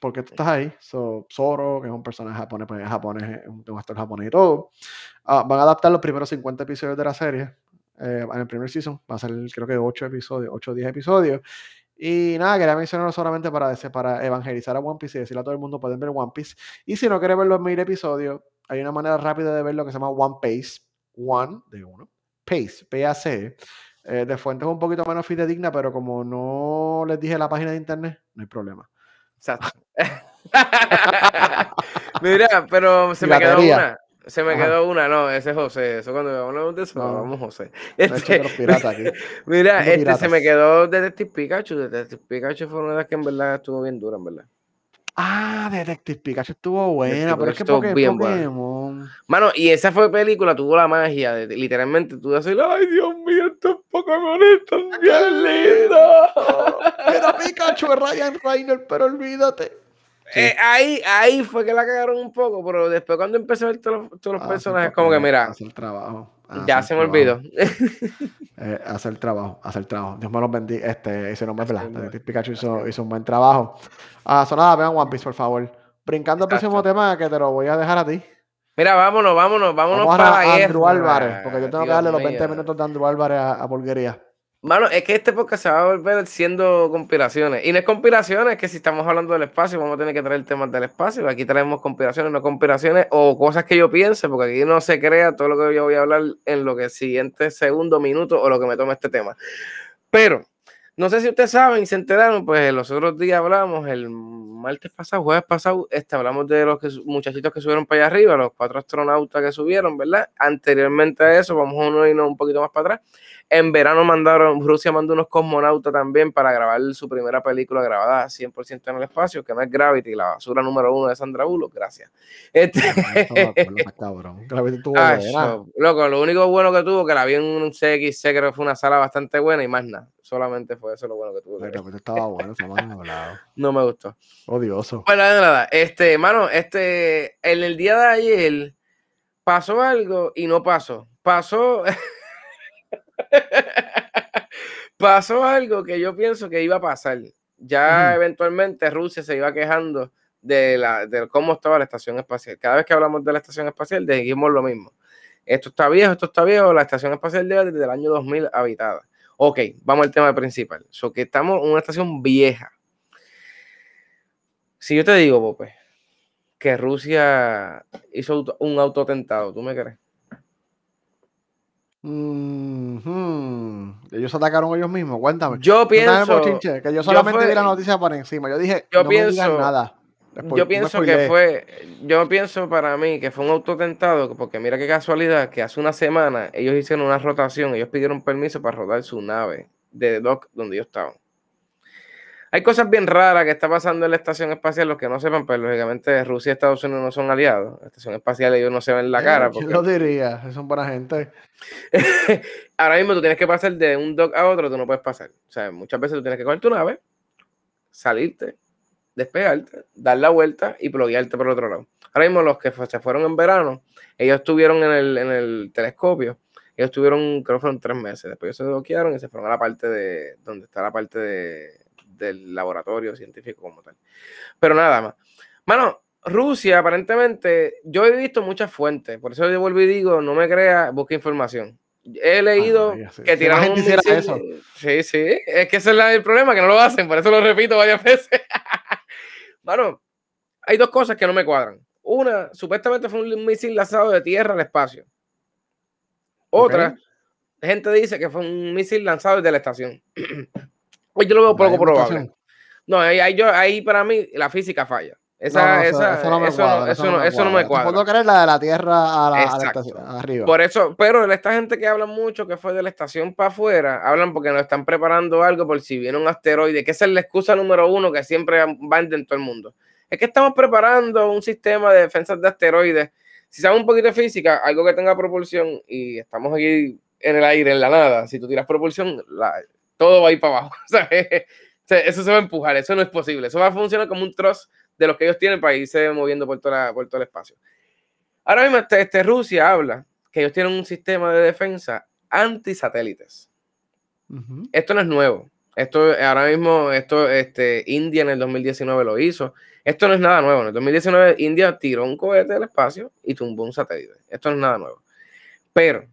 porque tú estás ahí. So, Zoro, que es un personaje japonés, pues, japonés, un actor japonés y todo. Uh, van a adaptar los primeros 50 episodios de la serie eh, en el primer season. Va a ser, creo que 8 episodios, 8 o 10 episodios. Y nada, quería mencionarlo solamente para, para evangelizar a One Piece y decirle a todo el mundo, pueden ver One Piece. Y si no quieren ver los mil episodios, hay una manera rápida de ver lo que se llama One Pace. One, de uno. Pace, P-A-C. Eh, de fuentes un poquito menos fidedigna, pero como no les dije la página de internet, no hay problema. Exacto. Mira, pero se me quedó una. Se me quedó una, no, ese es José. Eso cuando hablamos de eso, vamos José. Este, mira, este se me quedó Detective Pikachu. Detective Pikachu fue una de las que en verdad estuvo bien dura, en verdad. Ah, Detective Pikachu estuvo buena, pero es que porque bien Pokémon. Mano, y esa fue película, tuvo la magia de, literalmente tú decir, ay Dios mío, estos Pokémon están bien lindos. Era Pikachu, Ryan Reiner, pero olvídate. Eh, ahí, ahí fue que la cagaron un poco, pero después cuando empecé a ver todos, los ah, personajes, como que mira. Hacer trabajo. Ya se me olvidó. eh, hacer trabajo, hacer trabajo. Dios me los bendiga. Este, ese nombre es Pikachu hizo, hizo, un buen trabajo. Ah, sonada, vean One Piece, por favor. Brincando al próximo tema, que te lo voy a dejar a ti. Mira, vámonos, vámonos, vámonos para a, Andrew Álvarez, porque yo tengo que darle los 20 minutos de Andrew Álvarez a, a Mano, es que este podcast se va a volver siendo conspiraciones. Y no es conspiraciones, es que si estamos hablando del espacio, vamos a tener que traer temas del espacio. Aquí traemos conspiraciones, no conspiraciones, o cosas que yo piense, porque aquí no se crea todo lo que yo voy a hablar en lo que siguiente segundo, minuto o lo que me tome este tema. Pero, no sé si ustedes saben y se enteraron, pues los otros días hablamos, el martes pasado, jueves pasado, este, hablamos de los muchachitos que subieron para allá arriba, los cuatro astronautas que subieron, ¿verdad? Anteriormente a eso, vamos a irnos un poquito más para atrás en verano mandaron, Rusia mandó unos cosmonautas también para grabar su primera película grabada 100% en el espacio, que no es Gravity, la basura número uno de Sandra Bullock, gracias. Este... loco, lo único bueno que tuvo, que la vi en un CXC, creo que fue una sala bastante buena y más nada. Solamente fue eso lo bueno que tuvo. Pero, estaba bueno, No me gustó. Odioso. Bueno, nada, este, mano, este, en el día de ayer pasó algo y no pasó. Pasó... pasó algo que yo pienso que iba a pasar. Ya eventualmente Rusia se iba quejando de, la, de cómo estaba la estación espacial. Cada vez que hablamos de la estación espacial, dijimos lo mismo. Esto está viejo, esto está viejo, la estación espacial debe desde el año 2000 habitada. Ok, vamos al tema principal. So que estamos en una estación vieja. Si yo te digo, Pope, que Rusia hizo un autotentado, ¿tú me crees? Ellos atacaron ellos mismos, cuéntame. Yo pienso. que yo solamente vi la noticia por encima. Yo dije, yo no pienso, nada. yo pienso que fue, yo pienso para mí que fue un autotentado, porque mira qué casualidad que hace una semana ellos hicieron una rotación, ellos pidieron permiso para rodar su nave de Dock donde ellos estaban. Hay cosas bien raras que está pasando en la estación espacial, los que no sepan, pero pues, lógicamente Rusia y Estados Unidos no son aliados. La estación espacial ellos no se ven la cara. Porque... lo diría? Son buena gente. Ahora mismo tú tienes que pasar de un dock a otro, tú no puedes pasar. O sea, muchas veces tú tienes que coger tu nave, salirte, despegarte, dar la vuelta y pluguearte por el otro lado. Ahora mismo los que se fueron en verano, ellos estuvieron en el, en el telescopio, ellos estuvieron, creo que fueron tres meses, después ellos se bloquearon y se fueron a la parte de, donde está la parte de del laboratorio científico como tal. Pero nada más. Mano, Rusia, aparentemente, yo he visto muchas fuentes, por eso yo vuelvo y digo, no me crea, busca información. He leído ah, que tiraron un Eso. Sí, sí, es que ese es el problema, que no lo hacen, por eso lo repito varias veces. Mano, hay dos cosas que no me cuadran. Una, supuestamente fue un misil lanzado de tierra al espacio. Otra, gente dice que fue un misil lanzado desde la estación. Pues yo lo veo poco probable. No, ahí, ahí, para mí la física falla. Esa, esa, eso, no me cuadra. Eso, no, me cuadra. Puedo creer la de la Tierra a la, arriba. Por eso, pero esta gente que habla mucho que fue de la estación para afuera, hablan porque nos están preparando algo por si viene un asteroide, que esa es la excusa número uno que siempre van en todo el mundo. Es que estamos preparando un sistema de defensa de asteroides. Si sabes un poquito de física, algo que tenga propulsión y estamos aquí en el aire, en la nada, si tú tiras propulsión, la, todo va a ir para abajo. eso se va a empujar, eso no es posible. Eso va a funcionar como un trozo de los que ellos tienen para irse moviendo por, toda por todo el espacio. Ahora mismo este, este, Rusia habla que ellos tienen un sistema de defensa anti-satélites. Esto no es nuevo. Esto ahora mismo, esto, este, India en el 2019 lo hizo. Esto no es nada nuevo. En el 2019 India tiró un cohete del espacio y tumbó un satélite. Esto no es nada nuevo. Pero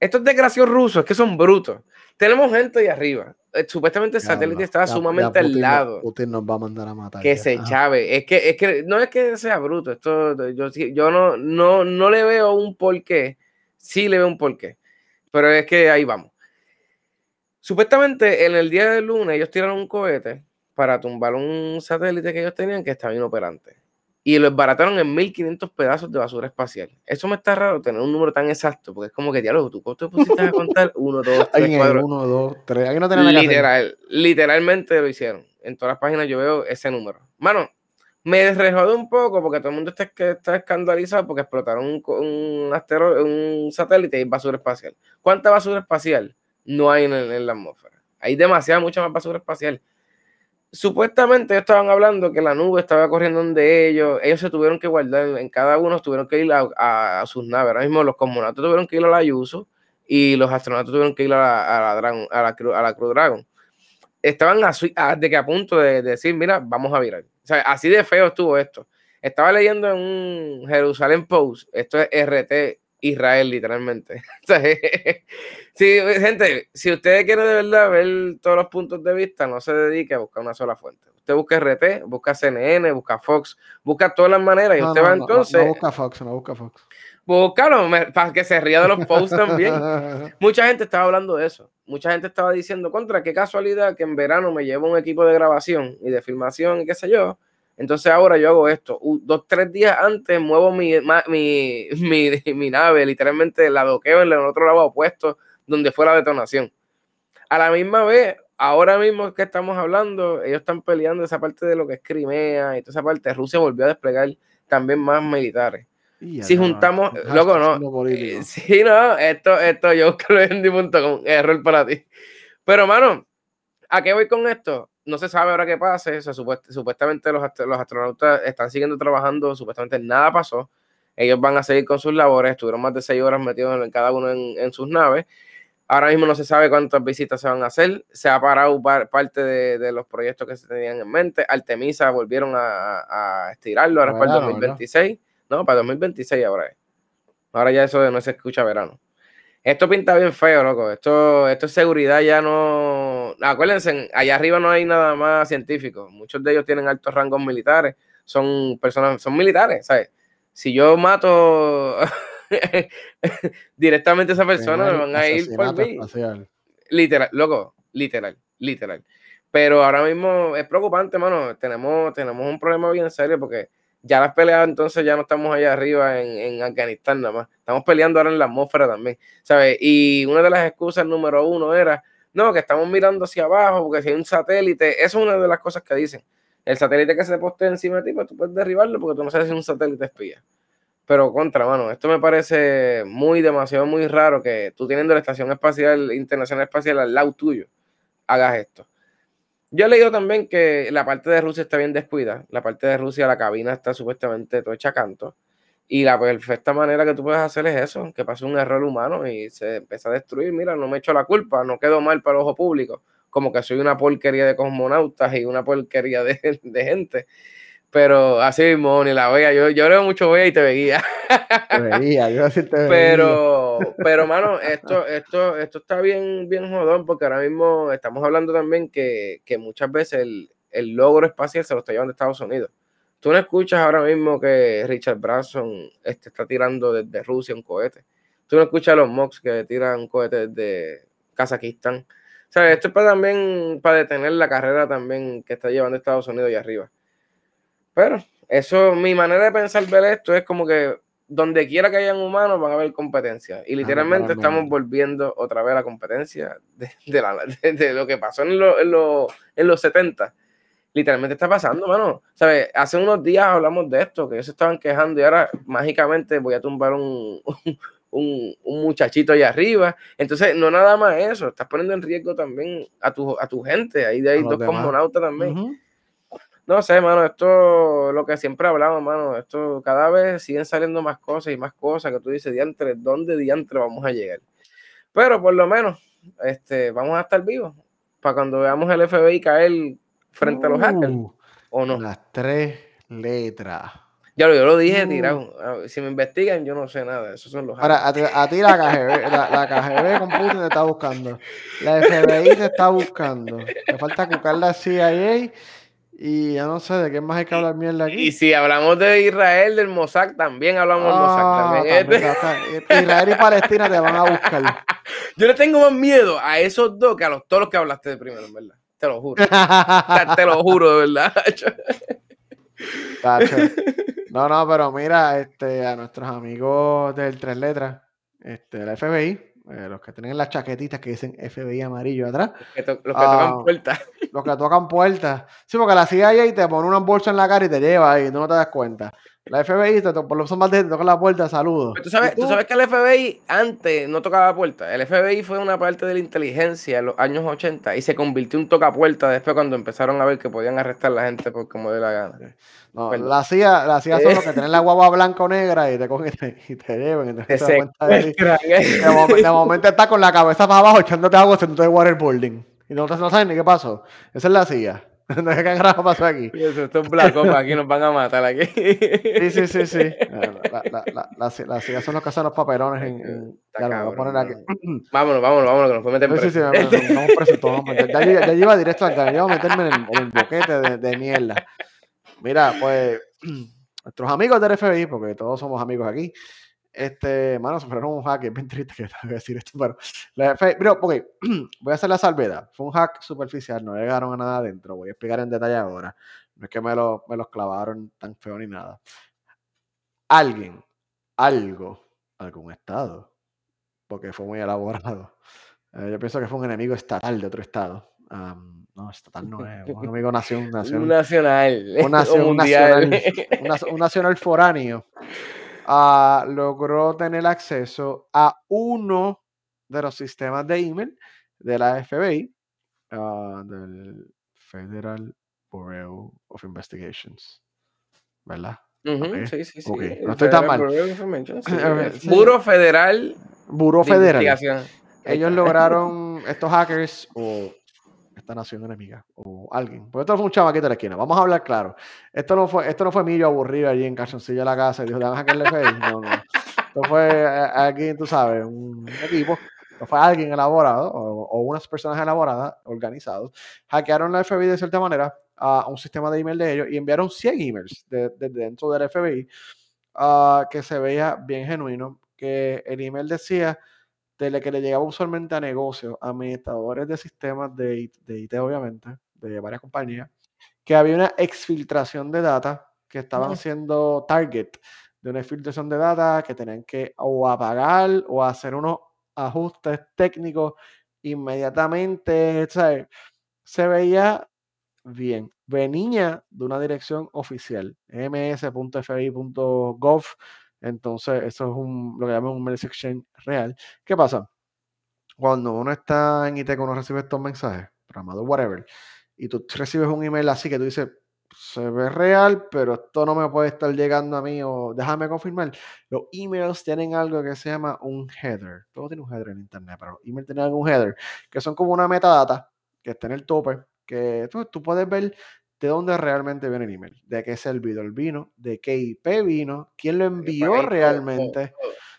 estos desgraciados rusos que son brutos. Tenemos gente ahí arriba. Eh, supuestamente el satélite estaba sumamente al lado. Putin nos va a mandar a matar. Que se chave. Es que, es que no es que sea bruto. Esto, yo, yo no, no, no le veo un porqué. Sí le veo un porqué. Pero es que ahí vamos. Supuestamente en el día del lunes ellos tiraron un cohete para tumbar un satélite que ellos tenían que estaba inoperante. Y lo desbarataron en 1500 pedazos de basura espacial. Eso me está raro tener un número tan exacto, porque es como que, diálogo, ¿tú te pusiste a contar? 1, 2, 3, 4. 1, 2, 3. no Literal, literalmente lo hicieron. En todas las páginas yo veo ese número. Mano, me desrejodé un poco porque todo el mundo está, está escandalizado porque explotaron un, un, un satélite y basura espacial. ¿Cuánta basura espacial? no hay en, la atmósfera. Hay demasiada, mucha más basura espacial. Supuestamente estaban hablando que la nube estaba corriendo donde ellos, ellos se tuvieron que guardar, en cada uno tuvieron que ir a, sus naves. Ahora mismo los cosmonautas tuvieron que ir a la Yuso y los astronautas tuvieron que ir a la, a la, a la, Crew Dragon. Estaban a, de que a punto de, decir, mira, vamos a virar. O sea, así de feo estuvo esto. Estaba leyendo en un Jerusalén Post, esto es RT Israel, literalmente. sí, gente, si usted quiere de verdad ver todos los puntos de vista, no se dedique a buscar una sola fuente. Usted busca RT, busca CNN, busca Fox, busca todas las maneras y usted va entonces. No, busca Fox, no busca Fox. Búscalo, para que se ría de los posts también. Mucha gente estaba hablando de eso. Mucha gente estaba diciendo, contra, qué casualidad que en verano me llevo un equipo de grabación y de filmación y qué sé yo entonces ahora yo hago esto. dos, tres días antes muevo mi, mi, mi, nave, literalmente la doqueo en el otro lado opuesto donde fue la detonación. A la misma vez, ahora mismo que estamos hablando, ellos están peleando esa parte de lo que es Crimea y toda esa parte. Rusia volvió a desplegar también más militares. si juntamos, loco, no. Eh, sí, no, esto, esto yo creo en error para ti. Pero, mano, ¿a qué voy con esto? No se sabe ahora qué pase. supuestamente los, los, astronautas están siguiendo trabajando, supuestamente nada pasó. Ellos van a seguir con sus labores, estuvieron más de seis horas metidos en, cada uno en, sus naves. Ahora mismo no se sabe cuántas visitas se van a hacer. Se ha parado parte de, los proyectos que se tenían en mente. Artemisa volvieron a, estirarlo, ahora es para el 2026. No, para el 2026 ahora es. Ahora ya eso no se escucha verano. Esto pinta bien feo, loco. Esto, esto es seguridad, ya no. Acuérdense, allá arriba no hay nada más científico. Muchos de ellos tienen altos rangos militares. Son personas, son militares, ¿sabes? Si yo mato directamente a esa persona, me van a ir por mí. Literal, loco, literal, literal. Pero ahora mismo es preocupante, mano. Tenemos, tenemos un problema bien serio porque ya las peleas entonces ya no estamos allá arriba en, Afganistán nada más. Estamos peleando ahora en la atmósfera también, ¿sabes? Y una de las excusas número uno era, no, que estamos mirando hacia abajo porque si hay un satélite, eso es una de las cosas que dicen. El satélite que se postea encima de ti, pues tú puedes derribarlo porque tú no sabes si es un satélite espía. Pero contra, mano, esto me parece muy, demasiado, muy raro que tú teniendo la Estación Espacial Internacional Espacial al lado tuyo, hagas esto. Yo he leído también que la parte de Rusia está bien descuida. La parte de Rusia, la cabina está supuestamente todo hecha canto. Y la perfecta manera que tú puedes hacer es eso, que pase un error humano y se empieza a destruir. Mira, no me echo la culpa, no quedo mal para el ojo público. Como que soy una porquería de cosmonautas y una porquería de, de gente. Pero así mismo, ni la veía. Yo, yo mucho veía y te veía. Te veía, yo así te veía. Pero, pero, mano, esto, esto, esto está bien, bien jodón, porque ahora mismo estamos hablando también que, que muchas veces el, el, logro espacial se lo está llevando Estados Unidos. Tú no escuchas ahora mismo que Richard Branson este, está tirando desde Rusia un cohete. Tú no escuchas a los MOX que tiran cohetes desde Kazajistán. O sea, esto es para también, para detener la carrera también que está llevando Estados Unidos allá arriba. Pero eso, mi manera de pensar ver esto es como que donde quiera que hayan humanos van a haber competencia. Y literalmente estamos volviendo otra vez a la competencia de, lo que pasó en, en, los 70. Literalmente está pasando, mano. ¿Sabes? Hace unos días hablamos de esto, que ellos se estaban quejando y ahora mágicamente voy a tumbar un, un, un, muchachito allá arriba. Entonces, no nada más eso, estás poniendo en riesgo también a tu, a tu gente. Ahí hay dos cosmonautas también. No sé, mano, esto, lo que siempre hablamos, mano, esto cada vez siguen saliendo más cosas y más cosas que tú dices, diantre, ¿dónde diantre vamos a llegar? Pero por lo menos, este, vamos a estar vivos para cuando veamos el FBI caer frente a los hackers, uh, ¿o no? Las tres letras. Ya lo, yo lo dije, uh. tirado. Si me investigan, yo no sé nada. Esos son los Ahora, a ti, a ti la KGB, la, la KGB con Putin te está buscando. La FBI te está buscando. Te falta cucar la CIA y ya no sé de qué más hay que hablar mierda aquí. Y si hablamos de Israel, del Mossad, también hablamos del Mossad. Ah, también. Israel y Palestina te van a buscar. Yo le tengo más miedo a esos dos que a los, todos los que hablaste de primero, en verdad. Te lo juro. te, lo juro, de verdad. No, no, pero mira, este, a nuestros amigos del Tres Letras, este, la FBI, eh, los que tienen las chaquetitas que dicen FBI amarillo atrás. Los que, tocan ah, puertas. Los que tocan puertas. Sí, porque la CIA te pone una bolsa en la cara y te lleva ahí, tú no te das cuenta. La FBI, te, por lo más te toca la puerta, saludos. ¿Tú sabes, tú? sabes que el FBI antes no tocaba puerta. El FBI fue una parte de la inteligencia en los años 80 y se convirtió en tocapuerta después cuando empezaron a ver que podían arrestar a la gente por como de la gana. No, la CIA, la CIA son los que tienen la guagua blanca o negra y te cogen y te, llevan. de, de, momento está con la cabeza para abajo echándote agua haciendo de waterboarding. Y no, no sabes ni qué pasó. Esa es la CIA. ¿Qué carajo pasó aquí? Eso, esto es Black Ops, aquí nos van a matar aquí. Sí, sí, sí, sí. La, la, la, la, CIA son los que hacen los papelones en... en ya lo voy a poner aquí. Vámonos, vámonos, vámonos, que nos pueden meter preso. Sí, sí, sí, vamos presos todos. Ya, ya, ya iba directo al canal, ya iba a meterme en el, en el boquete de, de mierda. Mira, pues, nuestros amigos del FBI, porque todos somos amigos aquí, este, mano, sufrieron un hack, es bien triste que tenga que decir esto, pero, la pero ok, voy a hacer la salvedad. Fue un hack superficial, no llegaron a nada adentro, voy a explicar en detalle ahora. No es que me, lo, me los clavaron tan feo ni nada. Alguien, algo, algún estado, porque fue muy elaborado. Eh, yo pienso que fue un enemigo estatal de otro estado. no, estatal no es, un enemigo nación, nación, nacional. Un, nación, un nacional, un nacional foráneo. Ah, logró tener acceso a uno de los sistemas de email de la FBI, ah, del Federal Bureau of Investigations. ¿Verdad? Sí, sí, sí. No estoy tan mal. Buro Federal. Buro Federal. Ellos lograron, estos hackers, o esta nación enemiga o alguien. Porque esto fue un chamaquito de la esquina. Vamos a hablar claro. Esto no fue, esto no fue Millo aburrido allí en calzoncillo de la casa y dijo, dame a hackearle Facebook. No, no. Esto fue eh, alguien, tú sabes, un equipo. No fue alguien elaborado o, unas personas elaboradas, organizados. Hackearon la FBI de cierta manera a un sistema de email de ellos y enviaron 100 emails de, dentro del FBI uh, que se veía bien genuino. Que el email decía de que le llegaba usualmente a negocios, administradores de sistemas de, de IT, obviamente, de varias compañías, que había una exfiltración de data que estaban siendo target de una exfiltración de data que tenían que o apagar o hacer unos ajustes técnicos inmediatamente. Se veía bien. Venía de una dirección oficial, ms.fi.gov entonces, eso es un, lo que llaman un mail exchange real. ¿Qué pasa? Cuando uno está en IT, uno recibe estos mensajes, programado whatever, y tú recibes un email así que tú dices, se ve real, pero esto no me puede estar llegando a mí o déjame confirmar. Los emails tienen algo que se llama un header. Todo tiene un header en internet, pero los emails tienen algún header, que son como una metadata que está en el tope, que tú, tú puedes ver de dónde realmente viene el email, de qué servidor vino, de qué IP vino, quién lo envió realmente.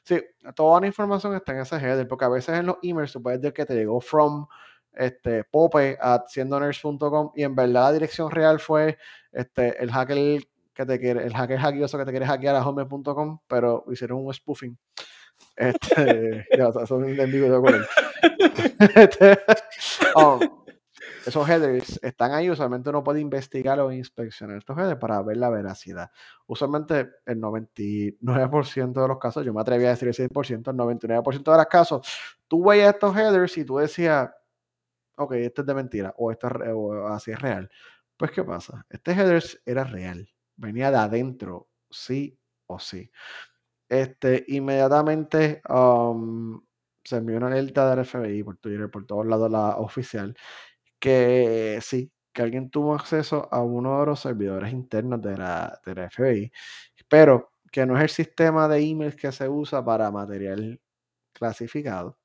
Sí, toda la información está en ese header, porque a veces en los emails tú puedes decir que te llegó from este, pope at siendoners.com y en verdad la dirección real fue este, el hacker que te quiere, el hacker hackioso que te quiere hackear a home.com, pero hicieron un spoofing. Este, ya, son enemigos de este, um, esos headers están ahí, usualmente uno puede investigar o inspeccionar estos headers para ver la veracidad. Usualmente el 99% de los casos, yo me atreví a decir el 100%, el 99% de los casos, tú veías estos headers y tú decías, ok, esto es de mentira, o esto así es real. Pues, ¿qué pasa? Este header era real, venía de adentro, sí o sí. este, inmediatamente um, se envió una alerta del FBI por Twitter, por todos lados la oficial, que sí, que alguien tuvo acceso a uno de los servidores internos de la, de la FBI, pero que no es el sistema de emails que se usa para material clasificado,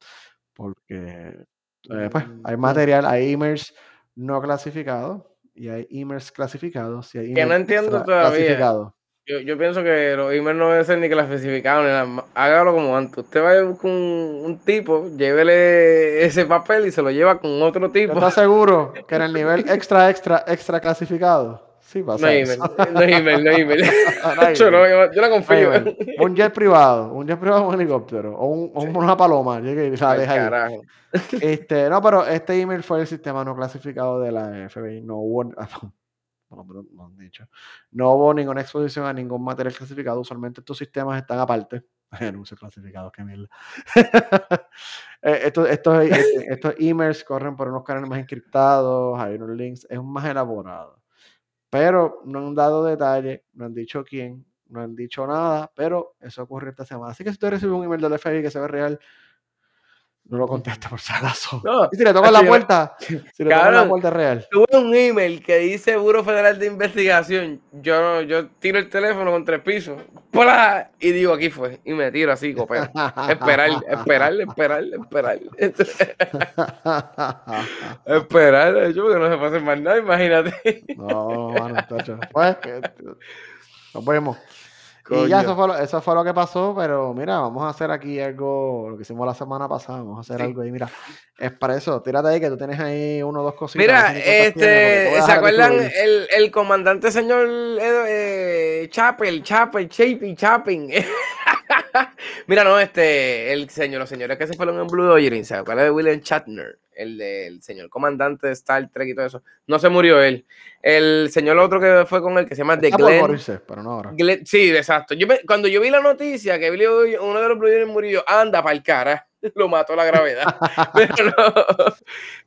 porque eh, pues Mm, hay material, hay emails no clasificados y hay emails clasificados y hay Que no emails entiendo todavía. clasificados. Yo, yo pienso que los emails no deben ser ni clasificados ni nada. Hágalo como antes. Usted va a buscar un, un tipo, llévele ese papel y se lo lleva con otro ¿Tú tipo. ¿Estás seguro que en el nivel extra, extra, extra clasificado? Sí, hay eso. email, no email, no email. No hay yo, no, email. yo la No hay confío. email. Un jet privado, un jet privado, un helicóptero, o, un- o Sí. una paloma, la deja ahí. Este, no, pero este email fue el sistema no clasificado de la FBI. No hubo, bueno, pero no han dicho. No hubo ninguna exposición a ningún material clasificado. Usualmente estos sistemas están aparte. Anuncios clasificados, qué mierda. Eh, estos, estos, este, estos emails corren por unos canales más encriptados, hay unos links, es más elaborado. Pero no han dado detalles, no han dicho quién, no han dicho nada, pero eso ocurrió esta semana. Así que si usted recibe un email del FBI que se ve real, no lo conteste por si acaso. No, y si le tocan la puerta, si le tocan la Cabrón. puerta real. Tuve un email que dice Buro Federal de Investigación. Yo, yo tiro el teléfono con tres pisos. ¡Pla! Y digo, aquí fue. Y me tiro así, copero. Esperar, esperar, esperar, esperar. esperar, yo porque no se hacer más nada, imagínate. no, mano, tacho. Pues, que- nos vemos. Y ya eso fue, lo, eso fue lo que pasó, pero mira, vamos a hacer aquí algo, lo que hicimos la semana pasada, vamos a hacer Sí. algo ahí, mira, es para eso, tírate ahí que tú tienes ahí uno o dos cositas. Mira, este, ¿se acuerdan el, el comandante señor eh, eh, Chapel, Chapel, Chapin, Chapin? Mira, no, este, el señor, los señores que se fueron en Blue Origin, ¿se acuerdan de William Shatner? El del señor comandante de Star Trek y todo eso. No se murió él. El señor otro que fue con él, que se llama The Glenn. morirse, pero no ahora. Glenn- sí, exacto. Yo me- cuando yo vi la noticia que Billy- uno de los Blue Origin murió, anda para el cara, lo mató la gravedad. Pero no,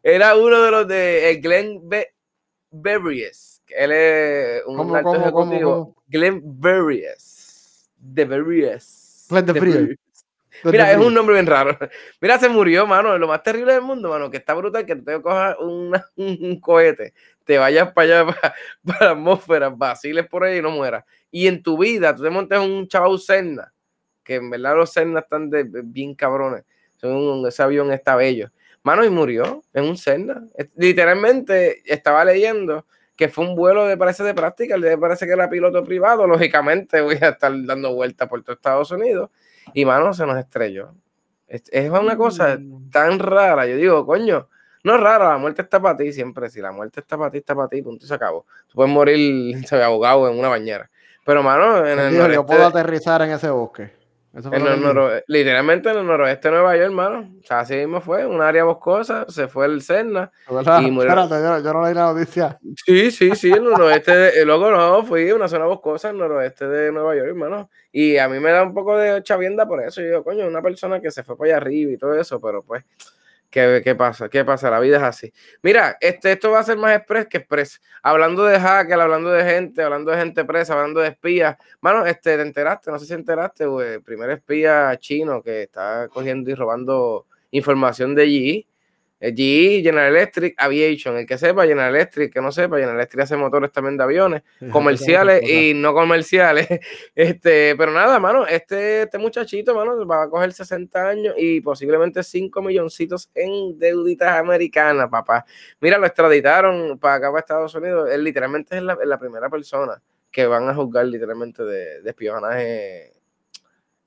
era uno de los de eh, Glenn Be Berries. Él es un ¿Cómo, alto cómo, cómo, ejecutivo. cómo? Glenn Berries. De Berries. Berries. Desde Mira, es un nombre bien raro. Mira, se murió, mano. Lo más terrible del mundo, mano, que está brutal que te cojas una- un cohete, te vayas para allá, para, para la atmósfera, vaciles por ahí y no mueras. Y en tu vida, tú te montes un chavo Cerna, que en verdad los Cerna están de, bien cabrones. Son ese avión está bello. Mano, y murió en un Cerna. Literalmente, estaba leyendo que fue un vuelo de parece de práctica, le parece que era piloto privado, lógicamente voy a estar dando vueltas por todo Estados Unidos y mano se nos estrelló. Es, es una cosa Mm. tan rara, yo digo, coño, no es rara, la muerte está para ti siempre, si la muerte está para ti, está para ti, punto y se acabó. Tú puedes morir se ve, ahogado en una bañera. Pero mano, en el dijo, yo puedo aterrizar en ese bosque. Eso fue en el noro- literalmente en el noroeste de Nueva York, hermano. O sea, así mismo fue, un área boscosa, se fue el Cerna. ¿Verdad? y murió. Espérate, yo, yo no leí la noticia. Sí, sí, sí, el noroeste, de, luego no, fui a una zona boscosa, el noroeste de Nueva York, hermano. Y a mí me da un poco de chavienda por eso. Yo digo, coño, una persona que se fue para allá arriba y todo eso, pero pues, ¿qué, qué pasa? ¿Qué pasa? La vida es así. Mira, este, esto va a ser más express que express. Hablando de hacker, hablando de gente, hablando de gente presa, hablando de espías. Mano, este, te enteraste, no sé si enteraste, güey, primer espía chino que está cogiendo y robando información de GE. Eh, GE, General Electric, Aviation. El que sepa, General Electric, que no sepa, General Electric hace motores también de aviones, comerciales y no comerciales. Este, pero nada, mano, este, este muchachito, mano, va a coger 60 años y posiblemente 5 milloncitos en deuditas americanas, papá. Mira, lo extraditaron para acá, para Estados Unidos. Él literalmente es la, la primera persona que van a juzgar literalmente de, de espionaje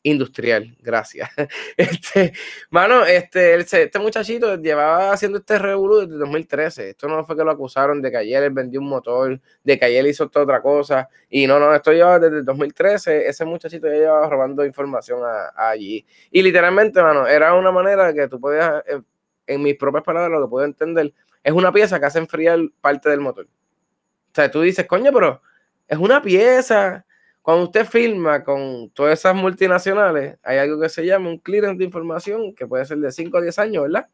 industrial, gracias. Este, mano, este, este muchachito llevaba haciendo este revolú desde 2013. Esto no fue que lo acusaron de que ayer él vendió un motor, de que ayer hizo toda otra cosa. Y no, no, esto lleva desde el 2013. Ese muchachito ya llevaba robando información allí. Y literalmente, mano, era una manera que tú podías, en, en mis propias palabras, lo que puedo entender, es una pieza que hace enfriar parte del motor. O sea, tú dices, coño, pero es una pieza. Cuando usted firma con todas esas multinacionales, hay algo que se llama un clearance de información que puede ser de 5 a 10 años, ¿verdad?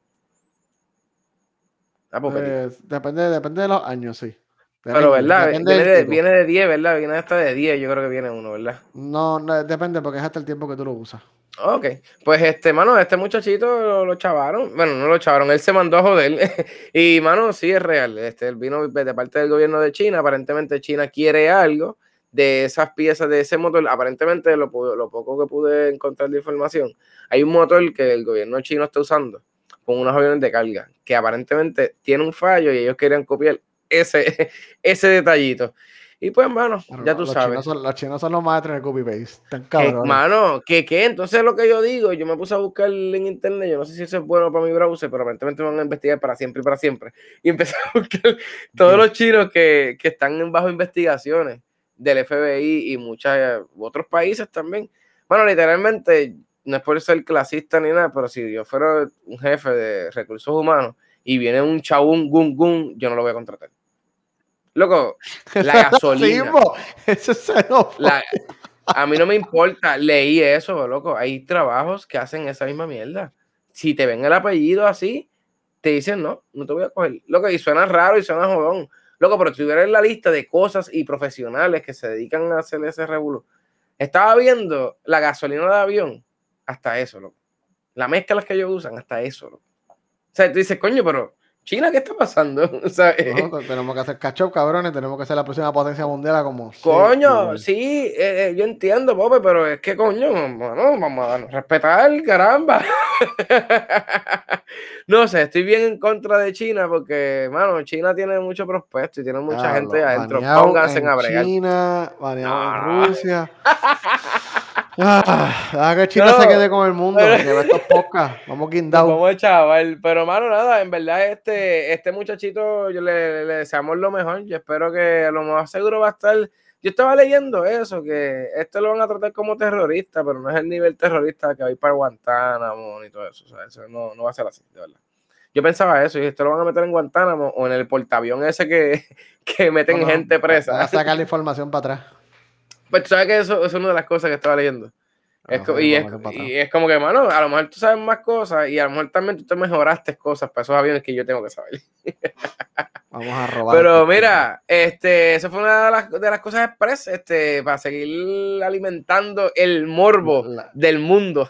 Ah, pues, Eh, depende, depende de los años, sí. Pero, ¿verdad? Viene de, viene de 10, ¿verdad? Viene hasta de 10, yo creo que viene uno, ¿verdad? No, no, depende porque es hasta el tiempo que tú lo usas. Ok, pues este, mano, este muchachito lo, lo chavaron. Bueno, no lo chavaron, él se mandó a joder. y, mano, sí es real. Este, él vino de parte del gobierno de China. Aparentemente, China quiere algo de esas piezas de ese motor. Aparentemente, lo, lo poco que pude encontrar de información, hay un motor que el gobierno chino está usando con unos aviones de carga que aparentemente tiene un fallo y ellos querían copiar ese, ese detallito. Y pues, mano, Pero ya tú los sabes. Chinos son, los chinos son los maestros en el copy paste. Están Que, cabrones. mano, que qué, entonces lo que yo digo, yo me puse a buscar en internet, yo no sé si eso es bueno para mi browser, pero aparentemente me van a investigar para siempre y para siempre. Y empecé a buscar todos los chinos que, que están en bajo investigaciones del FBI y muchos otros países también. Bueno, literalmente, no es por ser clasista ni nada, pero si yo fuera un jefe de recursos humanos y viene un chabún gun gun, yo no lo voy a contratar. Loco, la gasolina. Eso es. La- a mí no me importa, leí eso, loco. Hay trabajos que hacen esa misma mierda. Si te ven el apellido así, te dicen no, no te voy a coger. Loco, y suena raro y suena jodón. Loco, pero si hubiera en la lista de cosas y profesionales que se dedican a hacer ese revuelo, estaba viendo la gasolina de avión, hasta eso, loco. La mezcla que ellos usan, hasta eso, loco. O sea, tú dices, coño, pero China, ¿qué está pasando? No, pues tenemos que hacer catch cabrones. Tenemos que ser la próxima potencia mundial como. Coño, sí, sí, eh, eh, yo entiendo, Pope, pero es que coño, bueno, vamos a respetar, caramba. no sé, estoy bien en contra de China porque, mano, China tiene mucho prospecto y tiene mucha Diablo, gente adentro. Pónganse en a bregar. China, baneado No, en. Rusia. Ah, que China No, se quede con el mundo, pero- estos podcasts. Vamos vamos chaval, pero mano, nada, en verdad este, este muchachito, yo le, le deseamos lo mejor, yo espero que lo más seguro va a estar, yo estaba leyendo eso, que esto lo van a tratar como terrorista, pero no es el nivel terrorista que hay para Guantánamo ni todo eso, o sea, eso no, no va a ser así, de verdad. Yo pensaba eso, y esto lo van a meter en Guantánamo o en el portaavión ese que, que meten No, gente presa. a sacar la información para atrás. Pues sabes que eso, eso es una de las cosas que estaba leyendo. Es Voy a co- sacar y, es, y es como que, mano, a lo mejor tú sabes más cosas y a lo mejor también tú te mejoraste cosas para esos aviones que yo tengo que saber. Vamos a robar. Pero estos mira, este, eso fue una de las, de las cosas express, este, para seguir alimentando el morbo La- del mundo.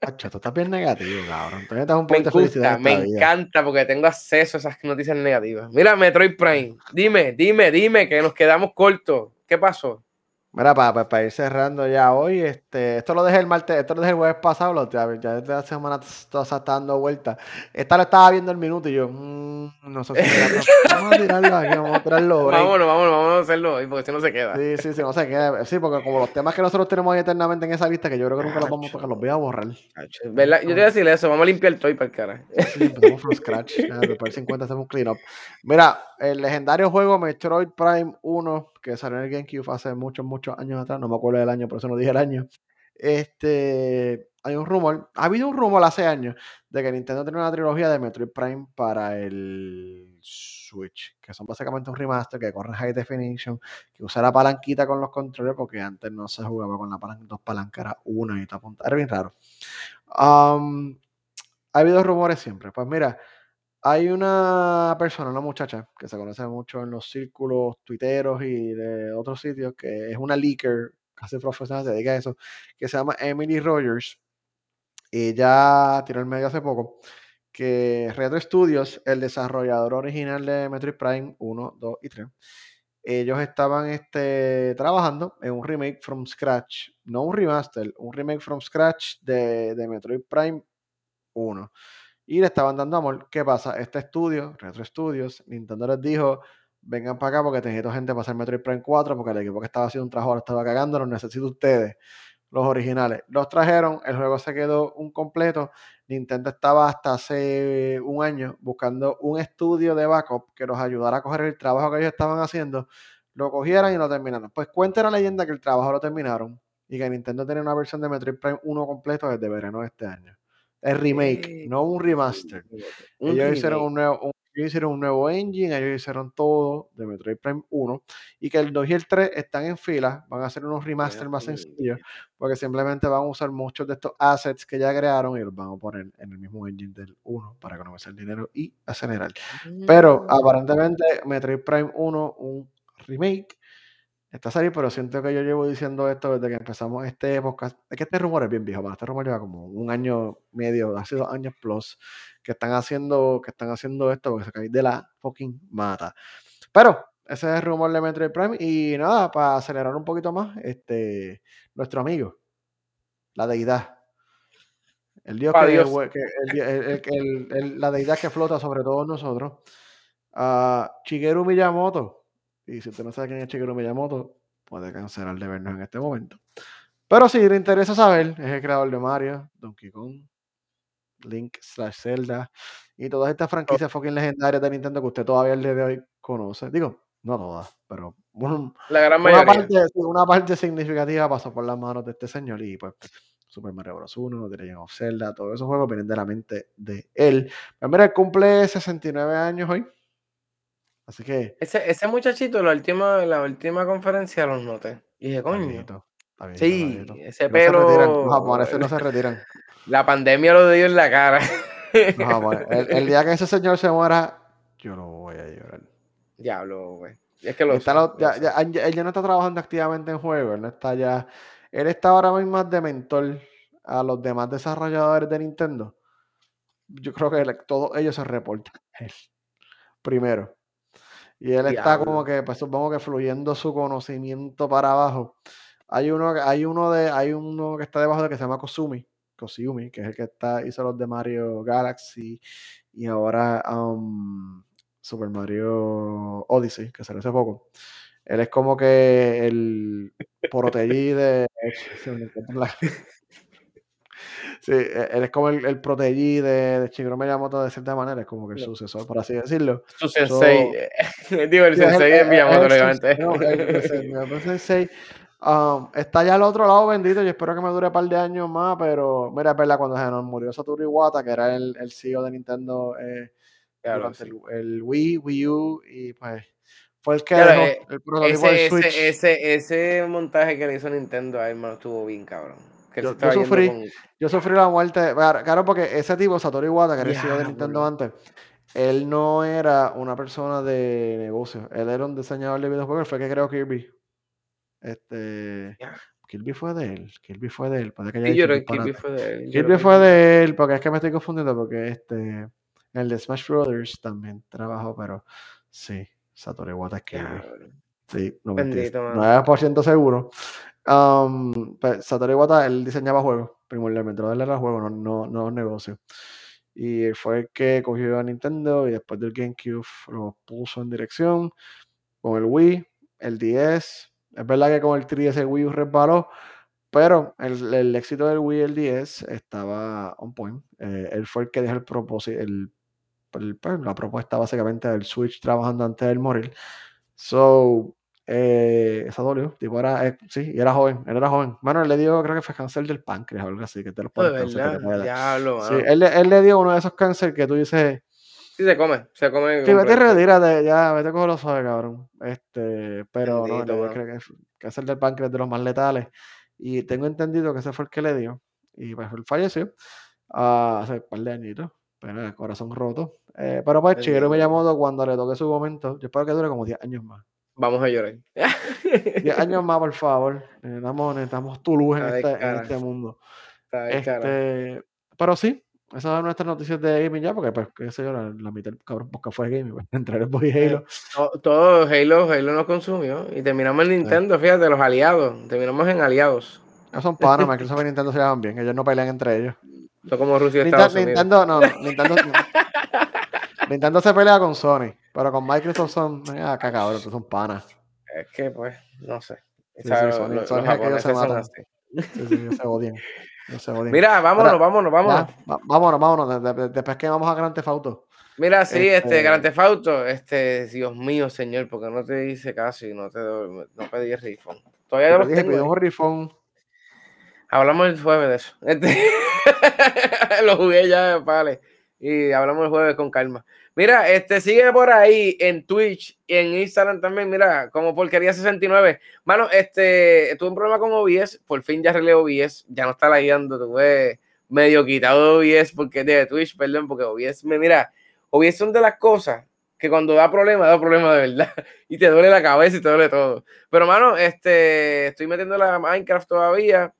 Pacho, tú estás bien negativo, cabrón. Tú necesitas un Me gusta, me vida. encanta porque tengo acceso a esas noticias negativas. Mira, Metroid Prime, dime, dime, dime que nos quedamos cortos. ¿Qué pasó? Mira, para, ir cerrando ya hoy, este, esto lo dejé el martes, esto lo dejé el jueves pasado, lo, ya, ya desde la semana se está dando vuelta. Esta lo estaba viendo el minuto y yo, mm, no sé si. Vamos a tirarlo aquí, vamos a tirarlo. break. Vámonos, vámonos, vámonos a hacerlo hoy porque si no se queda. Sí, sí, sí, no sé qué. Sí, porque como los temas que nosotros tenemos ahí eternamente en esa lista, que yo creo que nunca los vamos a tocar, los voy a borrar. ¿Verdad? Yo te voy a decir eso, vamos a limpiar todo y para el cara. Sí, empezamos from scratch. Después del 50 hacemos un clean up. Mira, el legendario juego Metroid Prime 1, que salió en el GameCube hace muchos, muchos años atrás, no me acuerdo del año, por eso no dije el año. Este, hay un rumor, ha habido un rumor hace años de que Nintendo tiene una trilogía de Metroid Prime para el Switch, que son básicamente un remaster que corre high definition, que usa la palanquita con los controles, porque antes no se jugaba con la palanca, dos palancas, era una y te apuntaba, era bien raro. Um, ha habido rumores siempre. Pues mira, hay una persona, una muchacha, que se conoce mucho en los círculos tuiteros y de otros sitios, que es una leaker, casi profesional, se dedica a eso, que se llama Emily Rogers. Ella tiró el medio hace poco que Retro Studios, el desarrollador original de Metroid Prime 1, 2 y 3, ellos estaban este, trabajando en un remake from scratch, no un remaster, un remake from scratch de, de Metroid Prime 1. Y le estaban dando amor. ¿Qué pasa? Este estudio, Retro Studios, Nintendo les dijo, vengan para acá porque necesito gente para hacer Metroid Prime 4 porque el equipo que estaba haciendo un trabajo lo estaba cagando, los necesito ustedes, los originales. Los trajeron, el juego se quedó un completo. Nintendo estaba hasta hace un año buscando un estudio de backup que los ayudara a coger el trabajo que ellos estaban haciendo, lo cogieran y lo terminaron. Pues cuenta la leyenda que el trabajo lo terminaron y que Nintendo tiene una versión de Metroid Prime 1 completo desde verano de este año. El remake, Eh, no un remaster. Un ellos hicieron un nuevo, un- ellos hicieron un nuevo engine, ellos hicieron todo de Metroid Prime 1 y que el 2 y el 3 están en fila, van a hacer unos remaster más sencillos porque simplemente van a usar muchos de estos assets que ya crearon y los van a poner en el mismo engine del 1 para economizar dinero y acelerar. Pero Mm. aparentemente Metroid Prime 1, un remake, está saliendo, pero siento que yo llevo diciendo esto desde que empezamos este podcast. Es que este rumor es bien viejo, para este rumor lleva como un año medio, hace dos años plus, que están haciendo, que están haciendo esto porque se cae de la fucking mata. Pero ese es el rumor de Metroid Prime. Y nada, para acelerar un poquito más, este, nuestro amigo, la deidad. El dios, que, el el- el- la deidad que flota sobre todos nosotros. a Shigeru Miyamoto. Y si usted no sabe quién es Shigeru Miyamoto, puede cancelar de vernos en este momento. Pero si le interesa saber, es el creador de Mario, Donkey Kong, Link slash Zelda y todas estas franquicias fucking legendarias de Nintendo que usted todavía el día de hoy conoce. Digo, no todas, pero un- La gran una, mayoría. parte, una parte significativa pasó por las manos de este señor y pues Super Mario Bros. 1, The Legend of Zelda, todos esos juegos vienen de la mente de él. Pero mira, él cumple 69 años hoy. Así que, Ese, ese muchachito, la última, la última conferencia los noté. Y dije, coño. Sí, ese No se retiran, pelo. los japoneses no se retiran. La pandemia lo dio en la cara. Los japoneses. El, el día que ese señor se muera, yo lo voy a llorar. Diablo, güey. Es que Y lo está sé, lo- lo ya, sé. ya- él ya no está trabajando activamente en juegos, él no está ya. Él está ahora mismo de mentor a los demás desarrolladores de Nintendo. Yo creo que él- todos ellos se reportan a él primero. Y él está como que, pues supongo que fluyendo su conocimiento para abajo. Hay uno, que- hay uno de, hay uno que está debajo de que se llama Kosumi, Kosumi, que es el que está, hizo los de Mario Galaxy y ahora um, Super Mario Odyssey, que salió hace poco. Él es como que el protegí de. se me encuentra la- Sí, e- él es como el, el protegí de, de Shigeru Miyamoto de cierta manera, es como que el sucesor, por así decirlo. Su sensei. So, Digo, el sensei es- Miyamoto, obviamente. no, el- Sensei, um, está ya al otro lado, bendito. Yo espero que me dure un par de años más, pero mira, es verdad, cuando se nos murió Satoru Iwata, que era el, el CEO de Nintendo eh, Diablo, durante sí. el, el Wii, Wii U, y pues fue el que Claro, dejó eh, el prototipo del Ese, Switch. ese, ese, ese montaje que le hizo Nintendo a él, estuvo bien cabrón. Que Yo- sufrí. con- Yo sufrí la muerte, claro, porque ese tipo, Satoru Iwata, que era el CEO de Nintendo antes, él no era una persona de negocio, él era un diseñador de videojuegos, fue que creó Kirby. Este. Kirby fue de él, Kirby fue de él, puede que haya Sí, yo dicho creo que Kirby fue de él. Kirby creo fue de él, porque es que me estoy confundiendo, porque este, el de Smash Brothers también trabajó, pero sí, Satoru Iwata es Kirby. Diablo. Sí, Bendito, mano. 99% seguro. Um, pues, Satoru Iwata, él diseñaba juegos, primordialmente, lo era juegos, no, no, no negocios. Y fue el que cogió a Nintendo y después del GameCube lo puso en dirección con el Wii, el 10. Es verdad que con el 3DS el Wii U resbaló, pero el, éxito del Wii y el 10 estaba on point. Eh, él fue el que dejó el propósito, pues, la propuesta básicamente del Switch trabajando antes del morir. So, eh, esa dolió. Tipo, era, eh, sí, y era joven, él era joven. Bueno, él le dio, creo que fue cáncer del páncreas o algo así, que los te puede dar. Diablo, Sí, él, le- él le dio uno de esos cánceres que tú dices, Sí, se come. Se come. sí, vete y retírate, ya, vete con lo suave, cabrón. Este, pero no, Bendito, mano. creo que cáncer del páncreas de los más letales. Y tengo entendido que ese fue el que le dio. Y pues él falleció ah, hace un par de añitos, pero el corazón roto. Eh, pero pues Shigeru Bendito. Miyamoto, cuando le toque su momento, yo espero que dure como 10 años más. Vamos a llorar. 10 años más, por favor. Necesitamos, necesitamos tu luz en este, en este mundo. Este, pero sí, esas son nuestras noticias de gaming ya, porque pues, qué sé yo, la, la mitad del cabrón podcast fue gaming. pues, Entre el Boy Halo. to- Todo Halo, Halo nos consumió. Y terminamos en Nintendo, fíjate, los aliados. Terminamos en aliados. Ellos son panas, Microsoft y Nintendo se llevan bien. Ellos no pelean entre ellos. No como Rusia y Ninta- Estados Unidos. Nintendo, no, no, Nintendo, no. Nintendo se pelea con Sony, pero con Microsoft son, ah, acá cabrón, son panas. Es que, pues, no sé. Se japoneses son matan. así. Sí, sí, ellos se odian. Ellos se odian. Mira, vámonos, Ahora, vámonos, vámonos. Ya, vámonos, vámonos. de- de- de- después que vamos a Grand Theft Auto. Mira, sí, este, Este- Grand Theft Auto, este, Dios mío, señor, porque no te hice caso y no te no pedí el refund. Todavía los dije, tengo un rifón. Hablamos el jueves de eso. Este, lo jugué ya, vale. y hablamos el jueves con calma. Mira, este, sigue por ahí en Twitch y en Instagram también, mira, como porquería 69. Mano, este, tuve un problema con OBS, por fin ya arreglé OBS, ya no está lagueando, tuve medio quitado OBS porque de Twitch, perdón, porque OBS me, mira, OBS son de las cosas que cuando da problema, da problema de verdad. Y te duele la cabeza y te duele todo. Pero, mano, este, estoy metiendo la Minecraft todavía.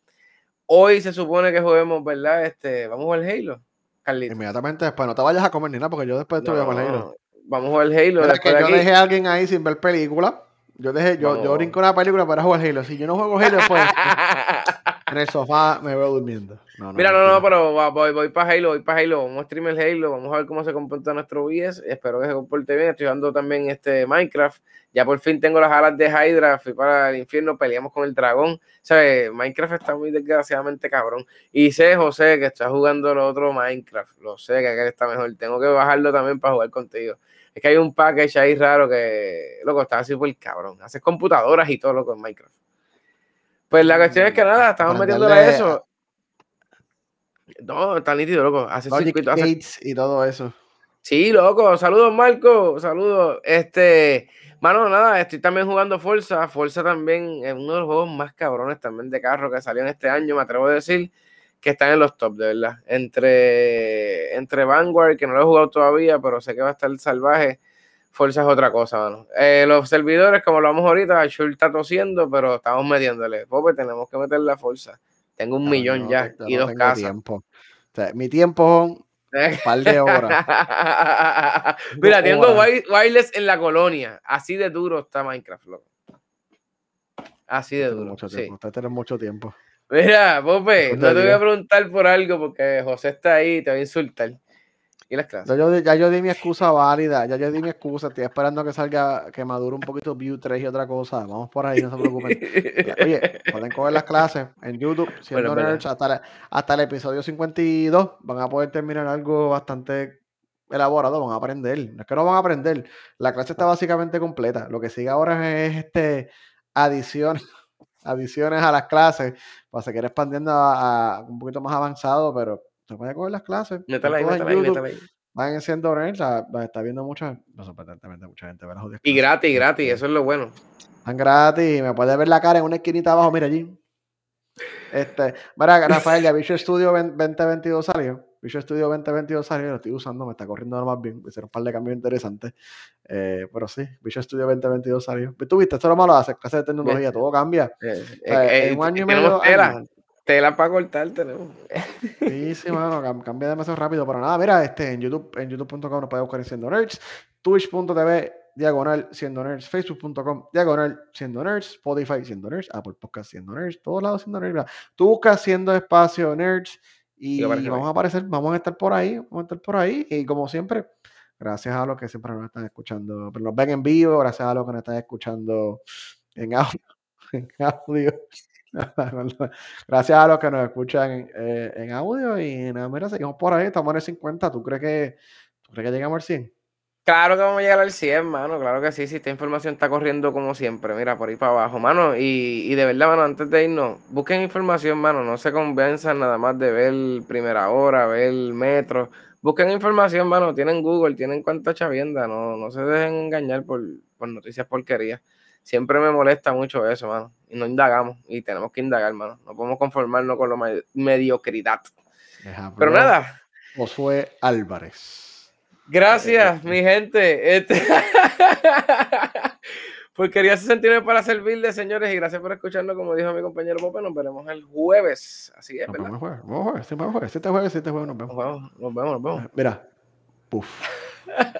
Hoy se supone que juguemos, ¿verdad? Este, vamos a jugar Halo, Inmediatamente después, no te vayas a comer ni nada, porque yo después estoy No, con Halo. Vamos a jugar Halo. Mira que de yo aquí. dejé a alguien ahí sin ver película. Yo dejé, yo, yo brinco una película para jugar Halo. Si yo no juego Halo, pues en el sofá me veo durmiendo. No, Mira, no, no, pero voy, voy para Halo, voy para Halo, vamos a streamer Halo, vamos a ver cómo se comporta nuestro OBS, espero que se comporte bien, estoy jugando también este Minecraft, ya por fin tengo las alas de Hydra, fui para el infierno, peleamos con el dragón, ¿sabes? Minecraft está muy desgraciadamente cabrón, y sé, José, que está jugando el otro Minecraft, lo sé, que aquel está mejor, tengo que bajarlo también para jugar contigo. Es que hay un package ahí raro que, loco, está así por el cabrón. Haces computadoras y todo, loco, en Minecraft. Pues la cuestión es que nada, estamos metiéndole a eso. No, está nítido, loco. Hace circuito, hace- y todo eso. Sí, loco. Saludos, Marco. Saludos. Este, mano, nada, estoy también jugando Forza. Forza también es uno de los juegos más cabrones también de carro que salieron este año, me atrevo a decir, que están en los top, de verdad. Entre, entre Vanguard, que no lo he jugado todavía, pero sé que va a estar salvaje. Forza es otra cosa, mano. Eh, los servidores, como lo vamos ahorita, Shul está tosiendo, pero estamos metiéndole. Pope, tenemos que meterle la Forza. Tengo un millón no ya yo y no dos casas. tiempo. O sea, mi tiempo son un par de horas. Mira, Dos tengo horas. wi- wireless en la colonia. Así de duro está Minecraft, loco. Así de duro. mucho sí. tiempo. Ustedes tienen mucho tiempo. Mira, Pope, no te voy a preguntar por algo porque José está ahí y te va a insultar. ¿Y las clases? Ya yo, ya yo di mi excusa válida, ya yo di mi excusa, estoy esperando que salga, que madure un poquito View 3 y otra cosa. Vamos por ahí, no se preocupen. Oye, pueden coger las clases en YouTube, siendo verdad. nerds, hasta, la- hasta el episodio 52 van a poder terminar algo bastante elaborado, van a aprender. No es que no van a aprender, la clase está básicamente completa. Lo que sigue ahora es este adiciones, adiciones a las clases, para seguir expandiendo a, a un poquito más avanzado, pero se puede coger las clases. Métala ahí, métala ahí, métala ahí. Van siendo nerds, la- la está viendo mucha, no sorprendentemente mucha gente Y gratis, gratis, Este, eso es lo bueno. Están gratis, me puedes ver la cara en una esquinita abajo, mira allí. Este, mira, Rafael, ya Visual Studio 20- 2022 salió. Visual Studio 2022 salió, lo estoy usando, me está corriendo lo más bien. Hicieron un par de cambios interesantes. Eh, pero sí, Visual Studio 2022 salió. Tú viste, esto es lo malo de hacer clases de tecnología, todo cambia. Eh, sea, eh, en un año y medio, año. Tela para cortar tenemos. Sí, sí, mano, cam- cambia demasiado rápido. Pero nada, mira, este, en YouTube, en youtube.com nos puede buscar en Siendo Nerds, twitch.tv, diagonal, Siendo Nerds, facebook.com, diagonal, Siendo Nerds, Spotify, Siendo Nerds, Apple Podcast, Siendo Nerds, todos lados Siendo Nerds. mira. Tú buscas Siendo Espacio Nerds y vamos ahí. a aparecer, vamos a estar por ahí, vamos a estar por ahí. Y como siempre, gracias a los que siempre nos están escuchando, pero nos ven en vivo, gracias a los que nos están escuchando en audio. En audio. Gracias a los que nos escuchan eh, en audio y nada, mira, seguimos por ahí, estamos en el 50. ¿Tú crees que, crees que llegamos al 100? Claro que vamos a llegar al 100, mano. Claro que sí, si esta información está corriendo como siempre. Mira, por ahí para abajo, mano. Y, y de verdad, mano, antes de irnos, busquen información, mano. No se convenzan nada más de ver Primera Hora, ver Metro. Busquen información, mano. Tienen Google, tienen cuánta chavienda. No, no se dejen engañar por, por noticias porquerías. Siempre me molesta mucho eso, mano. Y no indagamos. Y tenemos que indagar, mano. No podemos conformarnos con la me- mediocridad. Pero nada, Josué Álvarez. Gracias, mi gente. Este... Porquería 69 para servirle, señores, y gracias por escucharnos. Como dijo mi compañero Pope, nos veremos el jueves. Así es, Nos ¿verdad? vemos jueves, nos vemos el jueves, vemos este jueves, este jueves nos Nos vemos. vemos, nos vemos, nos vemos. Mira, puf.